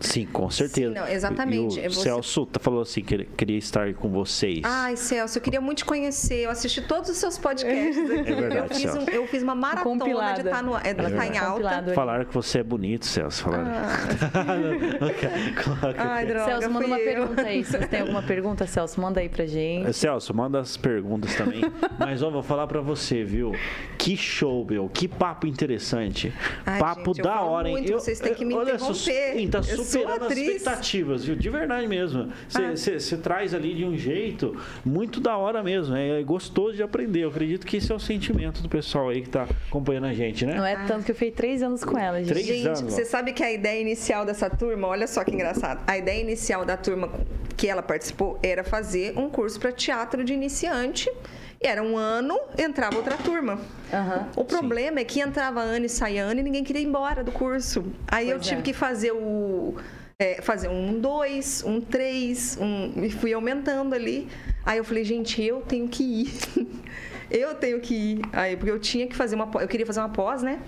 S1: Sim, com certeza.
S4: não, exatamente.
S1: E
S4: É
S1: o
S4: você-
S1: Celso tá- falou assim que queria estar com vocês.
S4: Ai, Celso, eu queria muito te conhecer. Eu assisti todos os seus podcasts aqui.
S1: É verdade,
S4: eu, fiz um-
S1: Celso.
S4: eu fiz uma maratona de
S2: Compilada.
S4: estar no, é, tá em alta.
S1: Falaram que você é bonito, Celso. Falaram. Claro que-
S4: Ah. Ai, droga,
S2: Celso, manda uma
S4: eu.
S2: pergunta aí. Se você tem alguma pergunta, Celso, manda aí pra gente.
S1: Celso, manda as perguntas também. Mas ó, vou falar pra você, viu? Que show, meu. Que papo interessante.
S4: Ai,
S1: papo
S4: gente, eu
S1: da hora, hein?
S4: muito, vocês têm que me
S1: olha, só,
S4: interromper.
S1: tá
S4: Eu sou
S1: superando as expectativas, viu? De verdade mesmo. Você
S4: Ah.
S1: traz ali de um jeito muito da hora mesmo. É gostoso de aprender. Eu acredito que esse é o sentimento do pessoal aí que tá acompanhando a gente, né?
S2: Não é tanto que eu fiquei três anos com ela, gente.
S1: Três
S4: Gente,
S1: anos,
S4: você sabe que a ideia inicial dessa turma, olha só que engraçado. A ideia inicial da turma que ela participou era fazer um curso para teatro de iniciante. E era um ano, entrava outra turma.
S2: Aham.
S4: O problema é que entrava ano e saía ano e ninguém queria ir embora do curso. Aí eu
S2: Pois
S4: tive
S2: é.
S4: que fazer o. é, fazer um dois, um três, um, e fui aumentando ali. Aí eu falei, gente, eu tenho que ir. eu tenho que ir. Aí, porque eu tinha que fazer uma pós, eu queria fazer uma pós, né?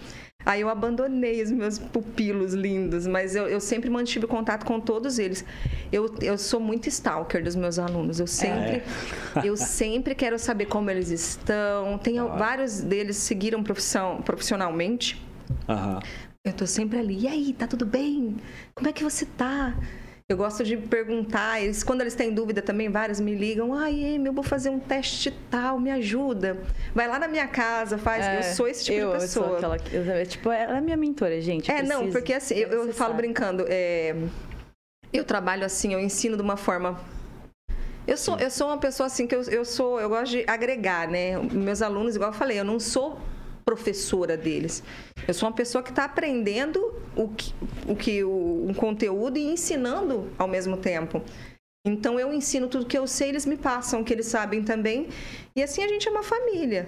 S4: Aí eu abandonei os meus pupilos lindos, mas eu, eu sempre mantive contato com todos eles. Eu, eu sou muito stalker dos meus alunos. Eu sempre, eu sempre quero saber como eles estão. Tem
S1: hora.
S4: vários deles seguiram profissão, profissionalmente.
S1: Aham.
S4: Eu tô sempre ali. E aí, tá tudo bem? Como é que você tá? Eu gosto de perguntar, eles, quando eles têm dúvida também, vários me ligam, ai, Amy, eu vou fazer um teste tal, me ajuda. Vai lá na minha casa, faz. eu sou esse tipo
S2: É, eu,
S4: de pessoa.
S2: Eu sou aquela, que- eu, tipo, ela é minha mentora, gente.
S4: É, não,
S2: preciso,
S4: porque assim, eu,
S2: é
S4: eu falo brincando, é, eu trabalho assim, eu ensino de uma forma. Eu sou, eu sou uma pessoa assim que eu, eu sou, eu gosto de agregar, né? Meus alunos, igual eu falei, eu não sou professora deles. Eu sou uma pessoa que está aprendendo o que, o que o, um conteúdo e ensinando ao mesmo tempo. Então eu ensino tudo que eu sei, eles me passam o que eles sabem também. E assim a gente é uma família.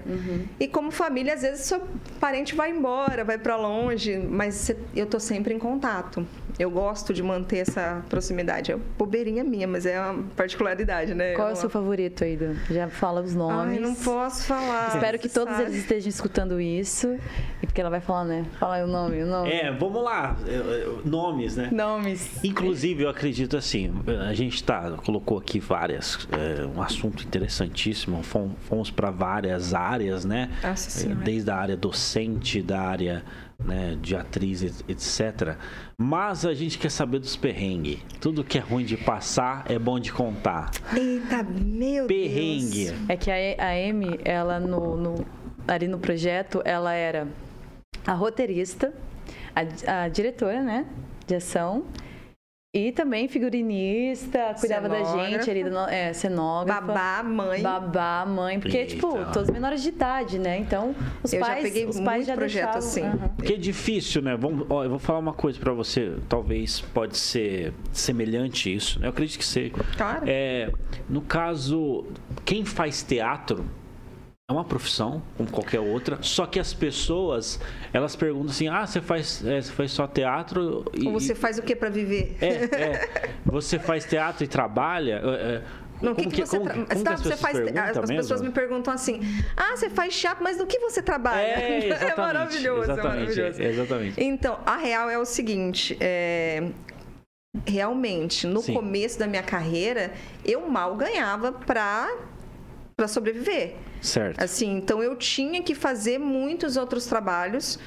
S4: E como família, às vezes seu parente vai embora, vai para longe, mas eu tô sempre em contato. Eu gosto de manter essa proximidade. É bobeirinha minha, mas é uma particularidade, né?
S2: Qual é o seu favorito aí? Já fala os nomes.
S4: Ai, não posso falar.
S2: Espero que todos
S4: sabe.
S2: eles estejam escutando isso. E porque ela vai falar, né? Fala aí o nome, o nome.
S1: É, vamos lá. Nomes, né?
S2: Nomes.
S1: Inclusive, eu acredito assim, a gente tá, colocou aqui várias, é, um assunto interessantíssimo, fomos, fomos para várias áreas, né?
S4: Nossa Senhora.
S1: Desde a área docente, da área né, de atriz, et- etc. Mas a gente quer saber dos perrengues. Tudo que é ruim de passar é bom de contar.
S4: Eita, meu
S1: Perrengue.
S4: Deus.
S2: É que a, a Amy, ela no, no- ali no projeto, ela era a roteirista, a, a diretora, né? De ação. E também figurinista, cuidava da gente ali, é, cenógrafa.
S4: Babá, mãe.
S2: Babá, mãe, porque,
S1: Eita.
S2: tipo, todos menores de idade, né? Então, os
S4: Eu já
S2: pais,
S4: peguei
S2: os pais já
S4: projeto
S2: deixavam,
S4: assim.
S2: aham.
S1: Porque é difícil, né? Vamos, ó, eu vou falar uma coisa pra você, talvez pode ser semelhante isso, né? Eu acredito que seja.
S4: Claro.
S1: É, no caso, quem faz teatro é uma profissão, como qualquer outra, só que as pessoas, elas perguntam assim, ah, você faz, é, você faz só teatro e...
S4: Ou você faz o que pra viver?
S1: É, é, você faz teatro e trabalha... é, é,
S4: Não, o que,
S1: como
S4: que você
S1: como
S4: tra-
S1: como que as
S4: faz As, pessoas me perguntam assim: "Ah, você faz teatro, mas no que você trabalha?"
S1: É, exatamente,
S4: maravilhoso, é maravilhoso.
S1: exatamente.
S4: Então, a real é o seguinte, é, realmente, no
S1: Sim.
S4: começo da minha carreira, eu mal ganhava pra para sobreviver.
S1: Certo.
S4: Assim, então eu tinha que fazer muitos outros trabalhos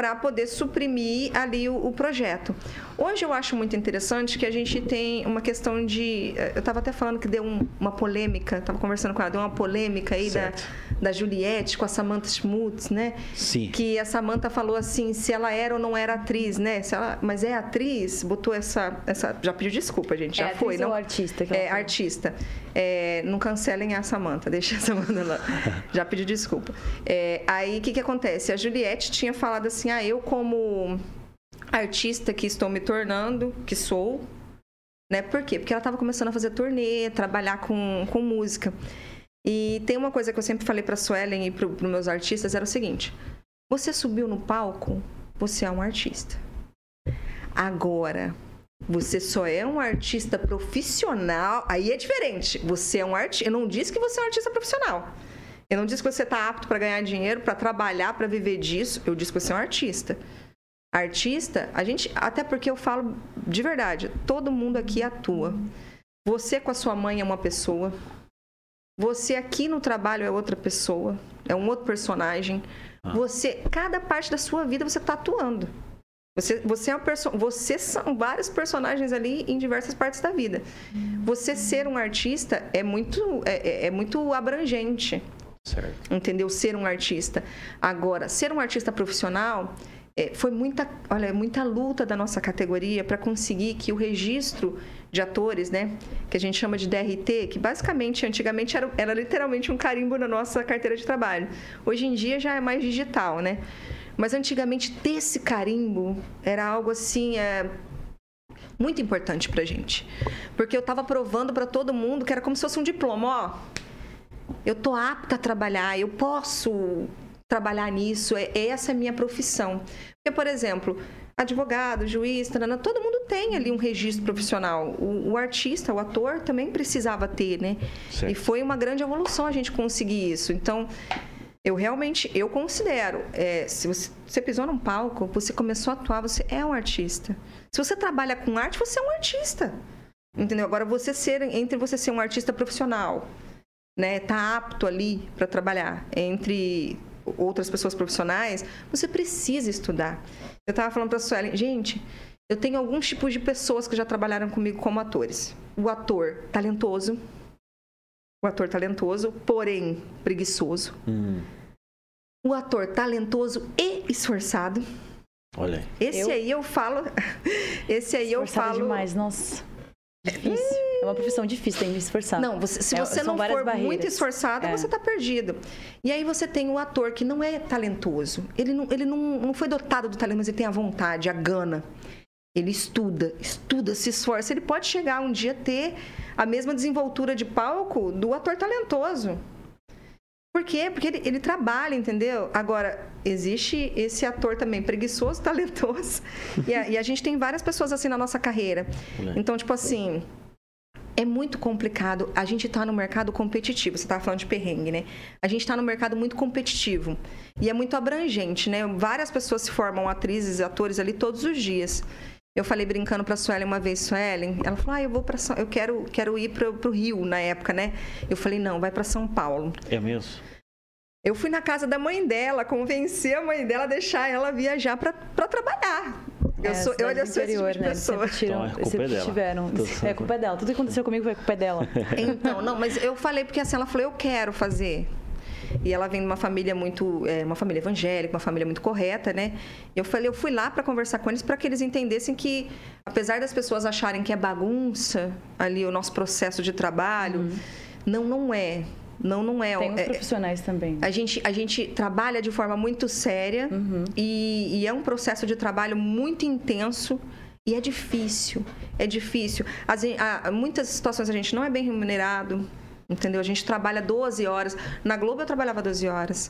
S4: para poder suprimir ali o, o projeto. Hoje eu acho muito interessante que a gente tem uma questão de. eh, Eu estava até falando que deu um- uma polêmica, estava conversando com ela, deu uma polêmica aí da,
S1: Certo.
S4: da Juliette com a Samantha Schmutz, né?
S1: Sim.
S4: Que a Samantha falou assim, se ela era ou não era atriz, né? Se ela, mas é atriz, botou essa, essa. Já pediu desculpa, gente, já
S2: É
S4: foi,
S2: atriz ou
S4: não?
S2: artista que ela
S4: É,
S2: falou?
S4: artista. É, não cancelem a Samantha, deixa a Samantha lá. Já pedi desculpa. É, aí o que, que acontece? A Juliette tinha falado assim: ah, eu, como artista que estou me tornando, que sou, né? Por quê? Porque ela estava começando a fazer turnê, trabalhar com, com música. E tem uma coisa que eu sempre falei para Suelen e para os meus artistas: era o seguinte. Você subiu no palco, você é um artista. Agora, você só é um artista profissional, aí é diferente. Você é um artista. Eu não disse que você é um artista profissional. Eu não disse que você está apto para ganhar dinheiro, para trabalhar, para viver disso. Eu disse que você é um artista. Artista, a gente, até porque eu falo de verdade, todo mundo aqui atua. Você com a sua mãe é uma pessoa. Você aqui no trabalho é outra pessoa, é um outro personagem. Você, cada parte da sua vida você está atuando. Você, você é uma perso você são vários personagens ali em diversas partes da vida. Você ser um artista é muito é, é- é muito abrangente
S1: Certo.
S4: entendeu? Ser um artista. Agora, ser um artista profissional é, foi muita, olha, muita luta da nossa categoria para conseguir que o registro de atores, né, que a gente chama de DRT, que basicamente antigamente era, era literalmente um carimbo na nossa carteira de trabalho. Hoje em dia já é mais digital, né? Mas antigamente ter esse carimbo era algo assim, é, muito importante pra gente. Porque eu tava provando para todo mundo que era como se fosse um diploma, ó eu tô apta a trabalhar, eu posso trabalhar nisso, é, essa é a minha profissão. Porque, por exemplo, advogado, juiz, tarana, todo mundo tem ali um registro profissional. O, o artista, o ator também precisava ter, né?
S1: Certo.
S4: E foi uma grande evolução a gente conseguir isso. Então, eu realmente, eu considero, é, se você, você pisou num palco, você começou a atuar, você é um artista. Se você trabalha com arte, você é um artista. Entendeu? Agora, você ser, entre você ser um artista profissional, né, tá apto ali para trabalhar entre outras pessoas profissionais, você precisa estudar. Eu tava falando para a Suelen, gente, eu tenho alguns tipos de pessoas que já trabalharam comigo como atores. O ator talentoso, o ator talentoso, porém preguiçoso.
S1: Hum,
S4: O ator talentoso e esforçado.
S1: olha aí.
S4: Esse
S2: Eu-
S4: aí eu falo, esse aí eu
S2: Esforçada
S4: falo
S2: demais, nossa. Difícil. É uma profissão difícil, tem que esforçar.
S4: Não, você- se
S2: É,
S4: você
S2: são
S4: não for muito
S2: barreiras.
S4: esforçado,
S2: É.
S4: você tá perdido. E aí você tem um ator que não é talentoso. Ele não, ele não, não foi dotado do talento, mas ele tem a vontade, a gana. Ele estuda, estuda, se esforça. Ele pode chegar um dia a ter a mesma desenvoltura de palco do ator talentoso. Por quê? Porque ele, ele trabalha, entendeu? Agora, existe esse ator também preguiçoso, talentoso. E a, e a gente tem várias pessoas assim na nossa carreira.
S1: Olha.
S4: Então, tipo assim, é muito complicado. A gente tá no mercado competitivo. Você tava falando de perrengue, né? A gente tá no mercado muito competitivo. E é muito abrangente, né? Várias pessoas se formam atrizes e atores ali todos os dias. Eu falei brincando pra Suelen uma vez, Suelen, ela falou: "Ah, eu vou para eu quero quero ir pro, pro Rio na época, né?" Eu falei: "Não, vai pra São Paulo".
S1: É mesmo?
S4: Eu fui na casa da mãe dela, convenci a mãe dela a deixar ela viajar pra pra trabalhar. Eu
S2: É,
S4: sou, eu,
S2: cidade
S4: eu
S2: do
S4: sou esse tipo de
S2: né?
S4: pessoa.
S2: Sempre, tiram,
S1: Então, é culpa
S2: sempre
S1: dela.
S2: tiveram. É culpa dela. Tudo que aconteceu comigo foi culpa dela.
S4: Então, não, mas eu falei porque assim, ela falou, eu quero fazer. E ela vem de uma família muito, é, uma família evangélica, uma família muito correta, né? Eu falei, eu fui lá para conversar com eles para que eles entendessem que, apesar das pessoas acharem que é bagunça ali o nosso processo de trabalho, uhum. não, não é. Não, não é.
S2: Tem
S4: os é,
S2: profissionais também.
S4: A gente, a gente trabalha de forma muito séria uhum. e, e é um processo de trabalho muito intenso. E é difícil, é difícil. As, a, muitas situações a gente não é bem remunerado, Entendeu? A gente trabalha 12 horas. Na Globo eu trabalhava 12 horas.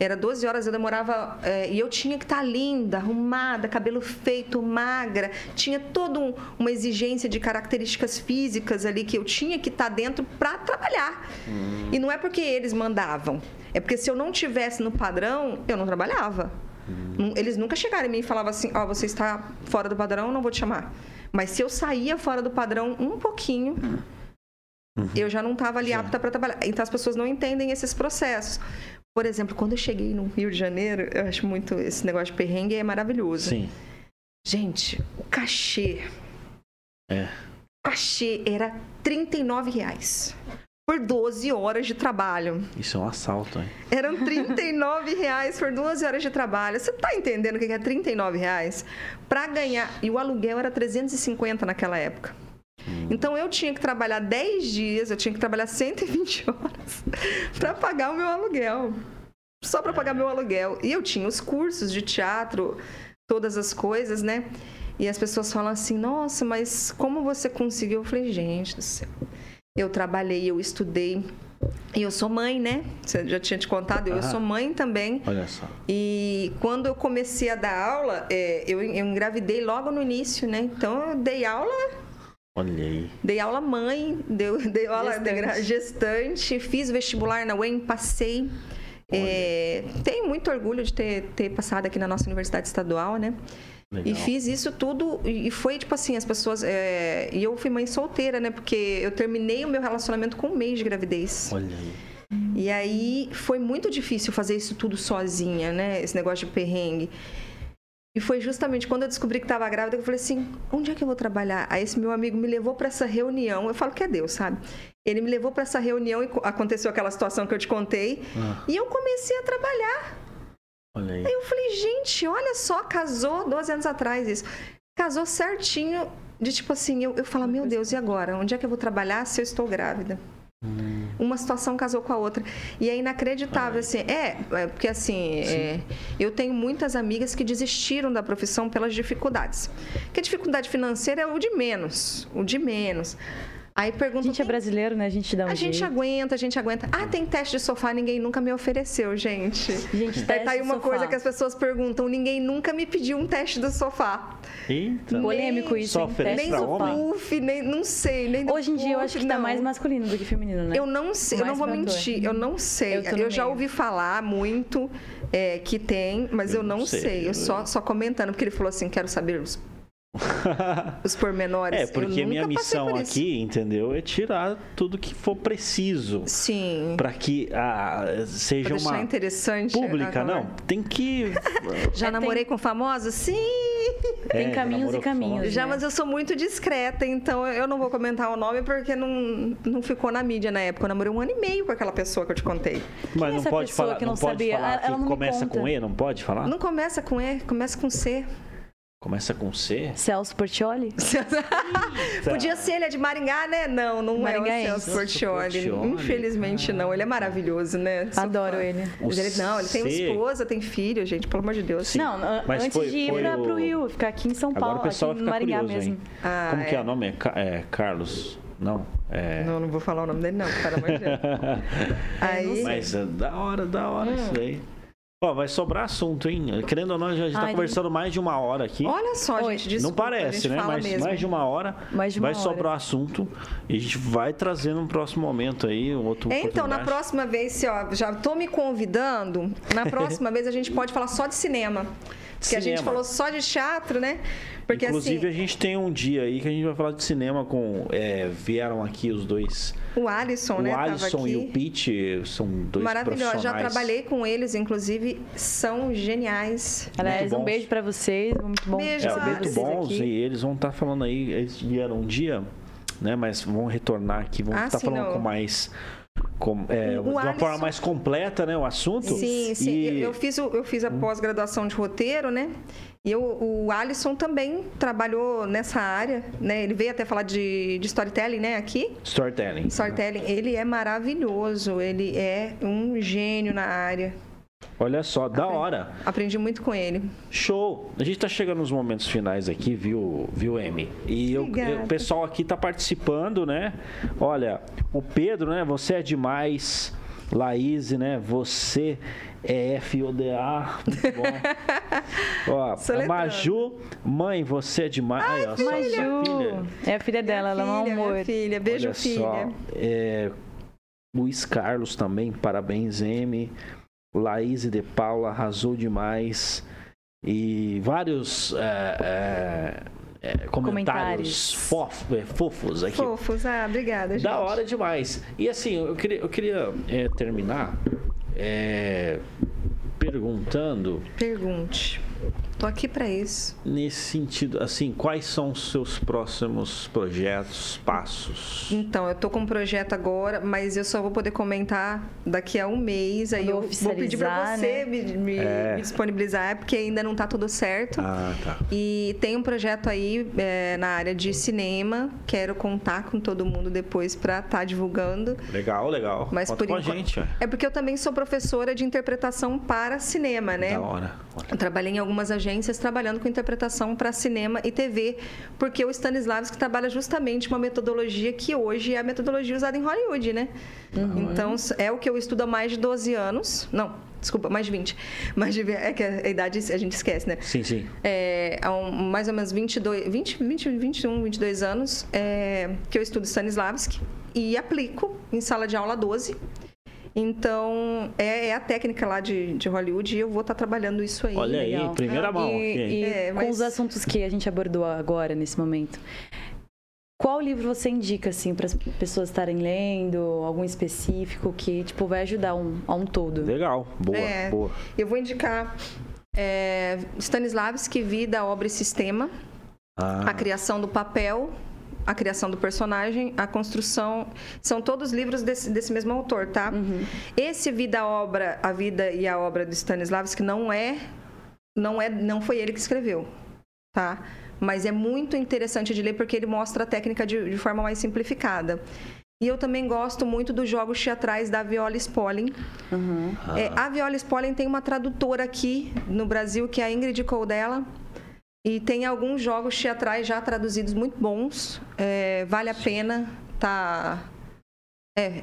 S4: Era 12 horas, eu demorava. É, e eu tinha que estar tá linda, arrumada, cabelo feito, magra. Tinha toda um, uma exigência de características físicas ali que eu tinha que estar tá dentro para trabalhar. Hum. E não é porque eles mandavam. É porque se eu não tivesse no padrão, eu não trabalhava. Hum. Eles nunca chegaram em mim e falavam assim: Ó, oh, você está fora do padrão, não vou te chamar. Mas se eu saía fora do padrão um pouquinho. Hum Uhum. Eu já não estava ali Sim. apta para trabalhar. Então as pessoas não entendem esses processos. Por exemplo, quando eu cheguei no Rio de Janeiro, eu acho muito esse negócio de perrengue é maravilhoso.
S1: Sim.
S4: Gente, o cachê.
S1: É.
S4: O cachê era 39 reais por 12 horas de trabalho.
S1: Isso é um assalto, hein?
S4: Eram 39 reais por 12 horas de trabalho. Você tá entendendo o que é 39 reais? Para ganhar. E o aluguel era 350 naquela época. Hum. Então eu tinha que trabalhar 10 dias, eu tinha que trabalhar 120 horas para pagar o meu aluguel. Só para pagar meu aluguel. E eu tinha os cursos de teatro, todas as coisas, né? E as pessoas falam assim: "Nossa, mas como você conseguiu?" Eu falei: "Gente do céu. Eu trabalhei, eu estudei, e eu sou mãe, né? Você já tinha te contado, eu, sou mãe também.
S1: Olha só.
S4: E quando eu comecei a dar aula, é, eu, eu engravidei logo no início, né? Então eu dei aula
S1: Olha aí.
S4: Dei aula mãe, dei, dei aula gestante. gestante, fiz vestibular na UEM, passei. É, tenho muito orgulho de ter, ter passado aqui na nossa universidade estadual, né? Legal. E fiz isso tudo e foi tipo assim, as pessoas. É, e eu fui mãe solteira, né? Porque eu terminei o meu relacionamento com um mês de gravidez.
S1: Olha aí.
S4: E aí foi muito difícil fazer isso tudo sozinha, né? Esse negócio de perrengue. E foi justamente quando eu descobri que estava grávida que eu falei assim: onde é que eu vou trabalhar? Aí esse meu amigo me levou para essa reunião. Eu falo que é Deus, sabe? Ele me levou para essa reunião e aconteceu aquela situação que eu te contei. Ah. E eu comecei a trabalhar.
S1: Olha aí.
S4: aí eu falei: gente, olha só, casou 12 anos atrás isso. Casou certinho. De tipo assim, eu, eu falo: meu Deus, e agora? Onde é que eu vou trabalhar se eu estou grávida? Hum. Uma situação casou com a outra. E é inacreditável, assim. É, é porque assim, é, eu tenho muitas amigas que desistiram da profissão pelas dificuldades. Que a dificuldade financeira é o de menos. O de menos. Aí pergunta.
S2: A gente é brasileiro, né? A gente dá um
S4: A
S2: jeito.
S4: gente aguenta, a gente aguenta. Ah, tem teste de sofá, ninguém nunca me ofereceu, gente.
S2: Gente, teste
S4: tá aí uma
S2: sofá.
S4: coisa que as pessoas perguntam: ninguém nunca me pediu um teste do sofá.
S1: Eita.
S2: Polêmico isso.
S1: Só oferece
S4: nem do puff, nem não sei, nem
S2: Hoje em dia eu acho que
S4: não.
S2: tá mais masculino do que feminino, né?
S4: Eu não sei, eu
S2: Mais
S4: não vou mentir, eu não sei.
S2: Eu
S4: Eu, já ouvi falar muito é, que tem, mas
S1: Eu
S4: eu,
S1: não sei,
S4: sei.
S1: eu-
S4: Eu só, só comentando, porque ele falou assim: quero saber os, os pormenores.
S1: É,
S4: Eu
S1: porque minha missão aqui, entendeu? É tirar tudo que for preciso.
S4: Sim.
S1: Pra que ah, seja
S4: Pra
S1: uma
S4: interessante.
S1: pública,
S4: a
S1: não. Tem que.
S4: Já
S2: É,
S4: namorei com famosos? Sim!
S2: Tem
S1: É,
S2: caminhos
S1: namorou
S2: e caminhos.
S1: famoso.
S4: Já,
S2: né?
S4: mas eu sou muito discreta, então eu não vou comentar o nome porque não, não ficou na mídia na época. Eu namorei um ano e meio com aquela pessoa que eu te contei.
S1: Mas
S2: é
S1: não
S2: essa
S1: pode
S2: pessoa
S1: falar,
S2: que
S1: não
S2: não
S1: pode
S2: sabia?
S1: falar
S2: Ela
S1: que
S2: não me
S1: começa
S2: conta.
S1: com E, não pode falar?
S4: Não começa com E, começa com C.
S1: Começa com C?
S2: Celso Portioli?
S4: Podia ser, ele é de Maringá, né? Não, não
S2: Maringaense.
S4: é o Celso Portioli. Infelizmente não. Ele é maravilhoso, né?
S2: Adoro ele.
S4: Mas ele, não, ele tem
S1: C.
S4: esposa, tem filho, gente, pelo amor de Deus.
S1: Sim.
S2: Não,
S1: Mas
S2: antes
S1: foi-
S2: de ir
S1: foi
S2: pra,
S1: o-
S2: pro Rio, ficar aqui em São Paulo, aqui em
S1: ficar
S2: Maringá
S1: curioso,
S2: mesmo.
S4: Ah,
S1: Como que é
S4: é.
S1: o nome? É, é Carlos? Não. É...
S4: Não, não vou falar o nome dele, não, pelo amor de Deus. Aí.
S1: Mas é da hora, da hora isso aí. Ó, vai sobrar assunto, hein? Querendo ou não, a gente tá
S2: Ai,
S1: conversando mais de uma hora aqui.
S4: Olha só,
S2: Oi.
S4: gente, desculpa,
S1: não parece,
S4: a gente
S1: né? Mas
S4: mesmo.
S1: mais de uma hora
S2: Mais de uma
S1: vai
S2: hora.
S1: sobrar assunto e a gente vai trazer num próximo momento aí um outro
S4: Então, na próxima vez, se, ó, já tô me convidando, na próxima vez a gente pode falar só de cinema. Porque a gente
S1: Cinema.
S4: falou só de teatro, né? Porque
S1: Inclusive, a
S4: assim,
S1: gente tem um dia aí que a gente vai falar de cinema com. é, vieram aqui os dois.
S4: O Alisson,
S1: o
S4: né? tava
S1: Alisson
S4: aqui.
S1: e o Pete são dois
S4: Maravilhoso. Já trabalhei com eles, inclusive, são geniais.
S2: Aliás, um beijo pra vocês. Muito bom
S4: Beijo,
S1: É, muito bons
S2: aqui.
S1: e eles vão estar falando aí. Eles vieram um dia, né? Mas vão retornar aqui, vão
S4: Ah,
S1: estar
S4: sim,
S1: falando
S4: não.
S1: com mais com- é,
S4: O
S1: de uma
S4: Alisson-
S1: forma mais completa, né? O assunto.
S4: Sim, sim.
S1: E-
S4: Eu, eu fiz, o- eu fiz a pós-graduação de roteiro, né? E eu, o Alisson também trabalhou nessa área, né? Ele veio até falar de, de storytelling, né? Aqui.
S1: Storytelling.
S4: Storytelling. Ele é maravilhoso. Ele é um gênio na área.
S1: Olha só, da hora.
S4: Aprendi muito com ele.
S1: Show! A gente tá chegando nos momentos finais aqui, viu, viu, Amy? E eu-
S4: Obrigada.
S1: o pessoal aqui tá participando, né? Olha, o Pedro, né? Você é demais. Laís, né? Você é FODA. Muito bom. Ó, a
S4: Soletrando.
S1: Maju, mãe, você é demais. Ai, sua filha.
S2: Maju. É a filha dela, ela é um
S4: filha,
S2: amor.
S4: minha filha. Beijo,
S1: Olha
S4: filha.
S1: só, é, Luiz Carlos também, parabéns, M. Laís de Paula arrasou demais. E vários é, é, é, comentários,
S2: Comentários.
S1: fof- é, fofos aqui.
S4: Fofos. Ah, obrigada, gente.
S1: Da hora demais. E assim, eu queria, eu queria é, terminar é, perguntando
S4: Pergunte. Tô aqui pra isso.
S1: nesse sentido, assim, quais são os seus próximos projetos, passos?
S4: Então, eu tô com um projeto agora, mas eu só vou poder comentar daqui a um mês. Aí eu vou pedir pra
S2: oficializar,
S4: você
S2: né?
S4: me, me-
S1: É.
S4: me disponibilizar, porque ainda não tá tudo certo.
S1: Ah, tá.
S4: E tem um projeto aí é, na área de cinema. Quero contar com todo mundo depois pra estar divulgando.
S1: Legal, legal.
S4: Mas
S1: Conta
S4: por
S1: com a gente, ó.
S4: É porque eu também sou professora de interpretação para cinema, né?
S1: Da hora.
S4: Eu trabalhei em algumas agências trabalhando com interpretação para cinema e TV, porque o Stanislavski trabalha justamente uma metodologia que hoje é a metodologia usada em Hollywood, né? Então, é o que eu estudo há mais de 12 anos. Não, desculpa, mais de 20. Mais de, é que a idade a gente esquece, né?
S1: Sim, sim.
S4: É, há um- mais ou menos 22, 20, 20, 21, 22 anos é, que eu estudo Stanislavski e aplico em sala de aula 12. Então, é, é a técnica lá de, de Hollywood e eu vou estar trabalhando isso aí.
S1: Olha aí,
S2: Legal.
S1: primeira mão.
S2: E, e
S4: É,
S2: com
S4: mas-
S2: os assuntos que a gente abordou agora, nesse momento, qual livro você indica, assim, para as pessoas estarem lendo? Algum específico que, tipo, vai ajudar um, a um todo?
S1: Legal, boa,
S4: É,
S1: boa.
S4: Eu vou indicar é, Stanislavski, Vida, Obra e Sistema,
S1: Ah,
S4: A Criação do Papel, A Criação do Personagem, A Construção. São todos livros desse, desse mesmo autor, tá? Esse Vida, Obra, A Vida e a Obra do Stanislavski não é, não é, não foi ele que escreveu, tá? Mas é muito interessante de ler porque ele mostra a técnica de, de forma mais simplificada. E eu também gosto muito dos jogos teatrais da Viola Spolin.
S2: Uhum.
S4: É, a Viola Spolin tem uma tradutora aqui no Brasil, que é a Ingrid Coldela. E tem alguns jogos teatrais já traduzidos muito bons. É, vale a pena, tá... É,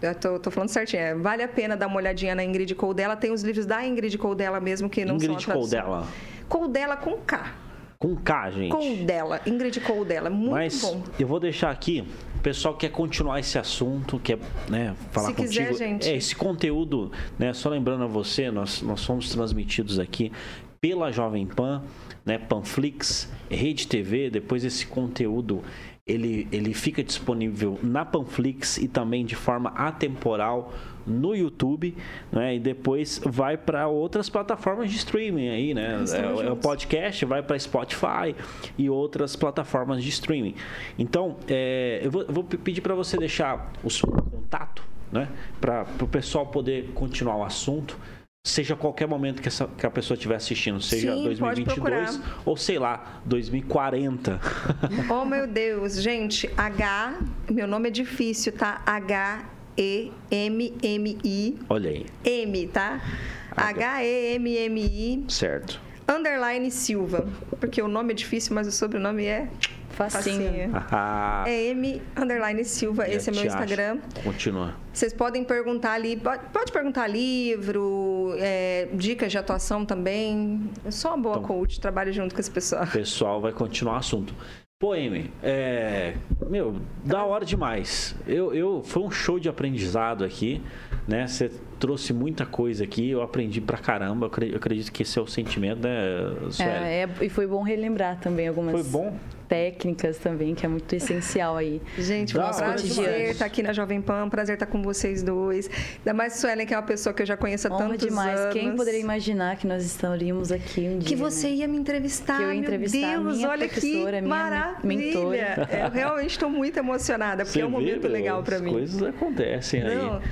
S4: eu tô, tô falando certinho. é, vale a pena dar uma olhadinha na Ingrid Coldela. Tem os livros da Ingrid Coldela mesmo, que não são
S1: Ingrid
S4: tradução.
S1: Coldela.
S4: Coldela com K.
S1: Com K, gente.
S4: Coldela. Ingrid Coldela. Muito
S1: Mas
S4: bom.
S1: eu vou deixar aqui. O pessoal quer continuar esse assunto, quer né, falar
S4: Se
S1: contigo.
S4: quiser, gente.
S1: É, esse conteúdo, né? Só lembrando a você, nós, nós somos transmitidos aqui pela Jovem Pan, né? Panflix, Rede TV. Depois esse conteúdo ele, ele fica disponível na Panflix e também de forma atemporal no YouTube, né? E depois vai para outras plataformas de streaming aí, né? É, é o podcast, vai para Spotify e outras plataformas de streaming. Então, é, eu, vou, eu vou pe- pedir para você deixar o seu contato, né? Para o pessoal poder continuar o assunto. Seja qualquer momento que, essa, que a pessoa estiver assistindo, seja
S4: Sim, pode
S1: 2022
S4: procurar.
S1: ou sei lá, 2040.
S4: Oh, meu Deus, gente, H, meu nome é difícil, tá? H-E-M-M-I,
S1: Olha aí,
S4: M, tá?
S1: H.
S4: H-E-M-M-I,
S1: certo.
S4: Underline Silva. Porque o nome é difícil, mas o sobrenome é
S2: Facinho.
S1: Ah,
S4: É M, underline Silva, esse é meu. Instagram.
S1: Continua.
S4: Vocês podem perguntar ali, pode, pode perguntar livro, é, dicas de atuação também. Eu sou uma boa
S1: Então.
S4: coach, trabalho junto com esse pessoal.
S1: O pessoal vai continuar o assunto. Pô, Amy, é, meu, da hora demais. Eu, eu, foi um show de aprendizado aqui, né? Você trouxe muita coisa aqui, eu aprendi pra caramba. Eu acre- eu acredito que esse é o sentimento, né, Sueli?
S2: É, é, e foi bom relembrar também algumas.
S1: Foi bom.
S2: Técnicas também, que é muito essencial aí.
S4: Gente, um
S1: hora
S4: prazer estar aqui na Jovem Pan, um prazer estar com vocês dois. Ainda mais Suelen, que é uma pessoa que eu já conheço há
S2: Honra
S4: tantos
S2: demais.
S4: anos.
S2: Quem poderia imaginar que nós estaríamos aqui um dia?
S4: Que você
S2: né?
S4: ia me entrevistar,
S2: Que eu ia entrevistar a
S4: meu Deus,
S2: minha
S4: olha que
S2: professora, minha
S4: maravilha.
S2: mentora.
S4: Eu realmente estou muito emocionada, porque
S1: Você
S4: é um
S1: vê,
S4: momento
S1: meu,
S4: legal para
S1: as
S4: mim.
S1: coisas acontecem aí.
S4: Não,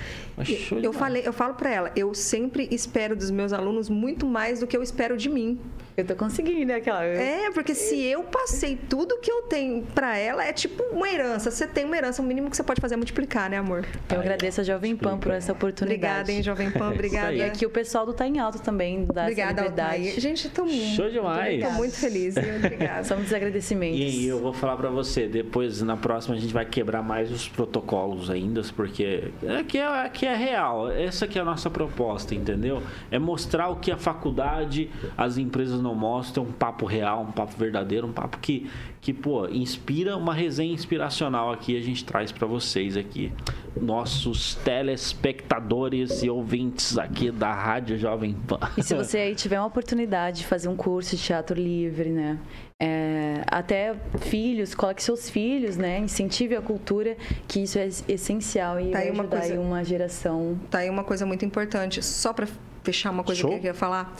S1: show
S4: Eu falei, eu falo para ela, eu sempre espero dos meus alunos muito mais do que eu espero de mim.
S2: Eu tô conseguindo, né? Aquela...
S4: É, porque se eu passei tudo que eu tenho para ela, é tipo uma herança. Você tem uma herança, o mínimo que você pode fazer é multiplicar, né, amor?
S2: Eu agradeço a Jovem Pan por essa oportunidade.
S4: Obrigada, hein, Jovem Pan, obrigada.
S2: E aqui o pessoal do Tá em Alto também dá
S4: Obrigada. Altair. Gente, tô muito,
S1: Show demais.
S4: Tô muito feliz, viu? Obrigada.
S2: São muitos agradecimentos.
S1: E eu vou falar pra você, depois na próxima a gente vai quebrar mais os protocolos ainda, porque aqui é, aqui é real, essa aqui é a nossa proposta, entendeu? É mostrar o que a faculdade, as empresas não mostram, um papo real, um papo verdadeiro, um papo que, que pô, inspira, uma resenha inspiracional aqui, a gente traz pra vocês aqui, nossos telespectadores e ouvintes aqui da Rádio Jovem Pan.
S2: E se você aí tiver uma oportunidade de fazer um curso de teatro livre, né? É, até filhos, coloque seus filhos, né? Incentive a cultura, que isso é essencial e
S4: Tá aí
S2: vai
S4: uma
S2: ajudar
S4: coisa-
S2: aí uma geração.
S4: Tá aí uma coisa muito importante, só para fechar uma coisa
S1: Show.
S4: que eu queria falar.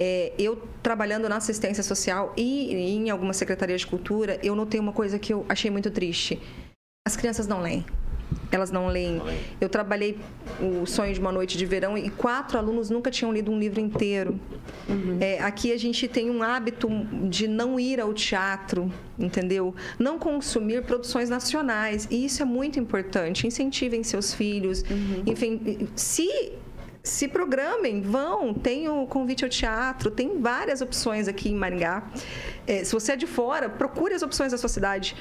S4: É, eu trabalhando na assistência social e em algumas secretarias de cultura, eu notei uma coisa que eu achei muito triste. As crianças não leem. Elas não leem. Eu trabalhei o Sonho de uma Noite de Verão e quatro alunos nunca tinham lido um livro inteiro. É, aqui a gente tem um hábito de não ir ao teatro, entendeu? Não consumir produções nacionais. E isso é muito importante. Incentivem seus filhos. Enfim, se se programem, vão, tem o convite ao teatro, tem várias opções aqui em Maringá. É, se você é de fora, procure as opções da sua cidade.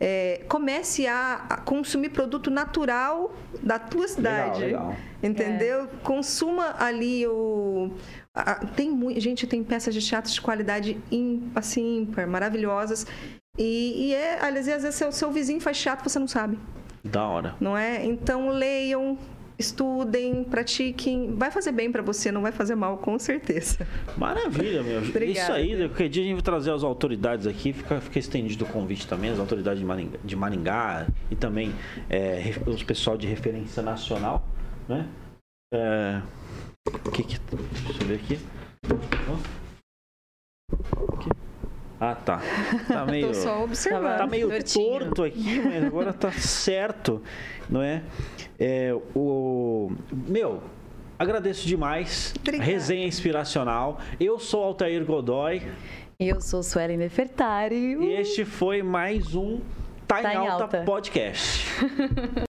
S4: É, comece a, a consumir produto natural da tua cidade.
S1: legal.
S4: Entendeu? Consuma ali o. a- tem muito, gente, tem peças de teatro de qualidade im- assim, ímpar, maravilhosas. E, e é, aliás, às vezes seu, seu vizinho faz teatro você não sabe
S1: Da hora.
S4: não é? Então leiam, estudem, pratiquem. Vai fazer bem para você, não vai fazer mal, com certeza.
S1: Maravilha, meu.
S4: Obrigada.
S1: Isso aí, qualquer dia a gente vai trazer as autoridades aqui, fica, fica estendido o convite também, as autoridades de Maringá, de Maringá e também é, os pessoal de referência nacional, né? É, que que, deixa eu ver aqui. Aqui. Ah, tá. Tá meio...
S4: Tô só observando.
S1: Tá meio
S2: Tortinho.
S1: torto aqui, mas agora tá certo, não é? É, o meu, agradeço demais.
S4: Obrigada.
S1: Resenha inspiracional. Eu sou Altair Godoy
S2: eu sou Suelen Nefertari.
S1: e este foi mais um Tá,
S2: Tá em
S1: Alta
S2: Alta.
S1: podcast.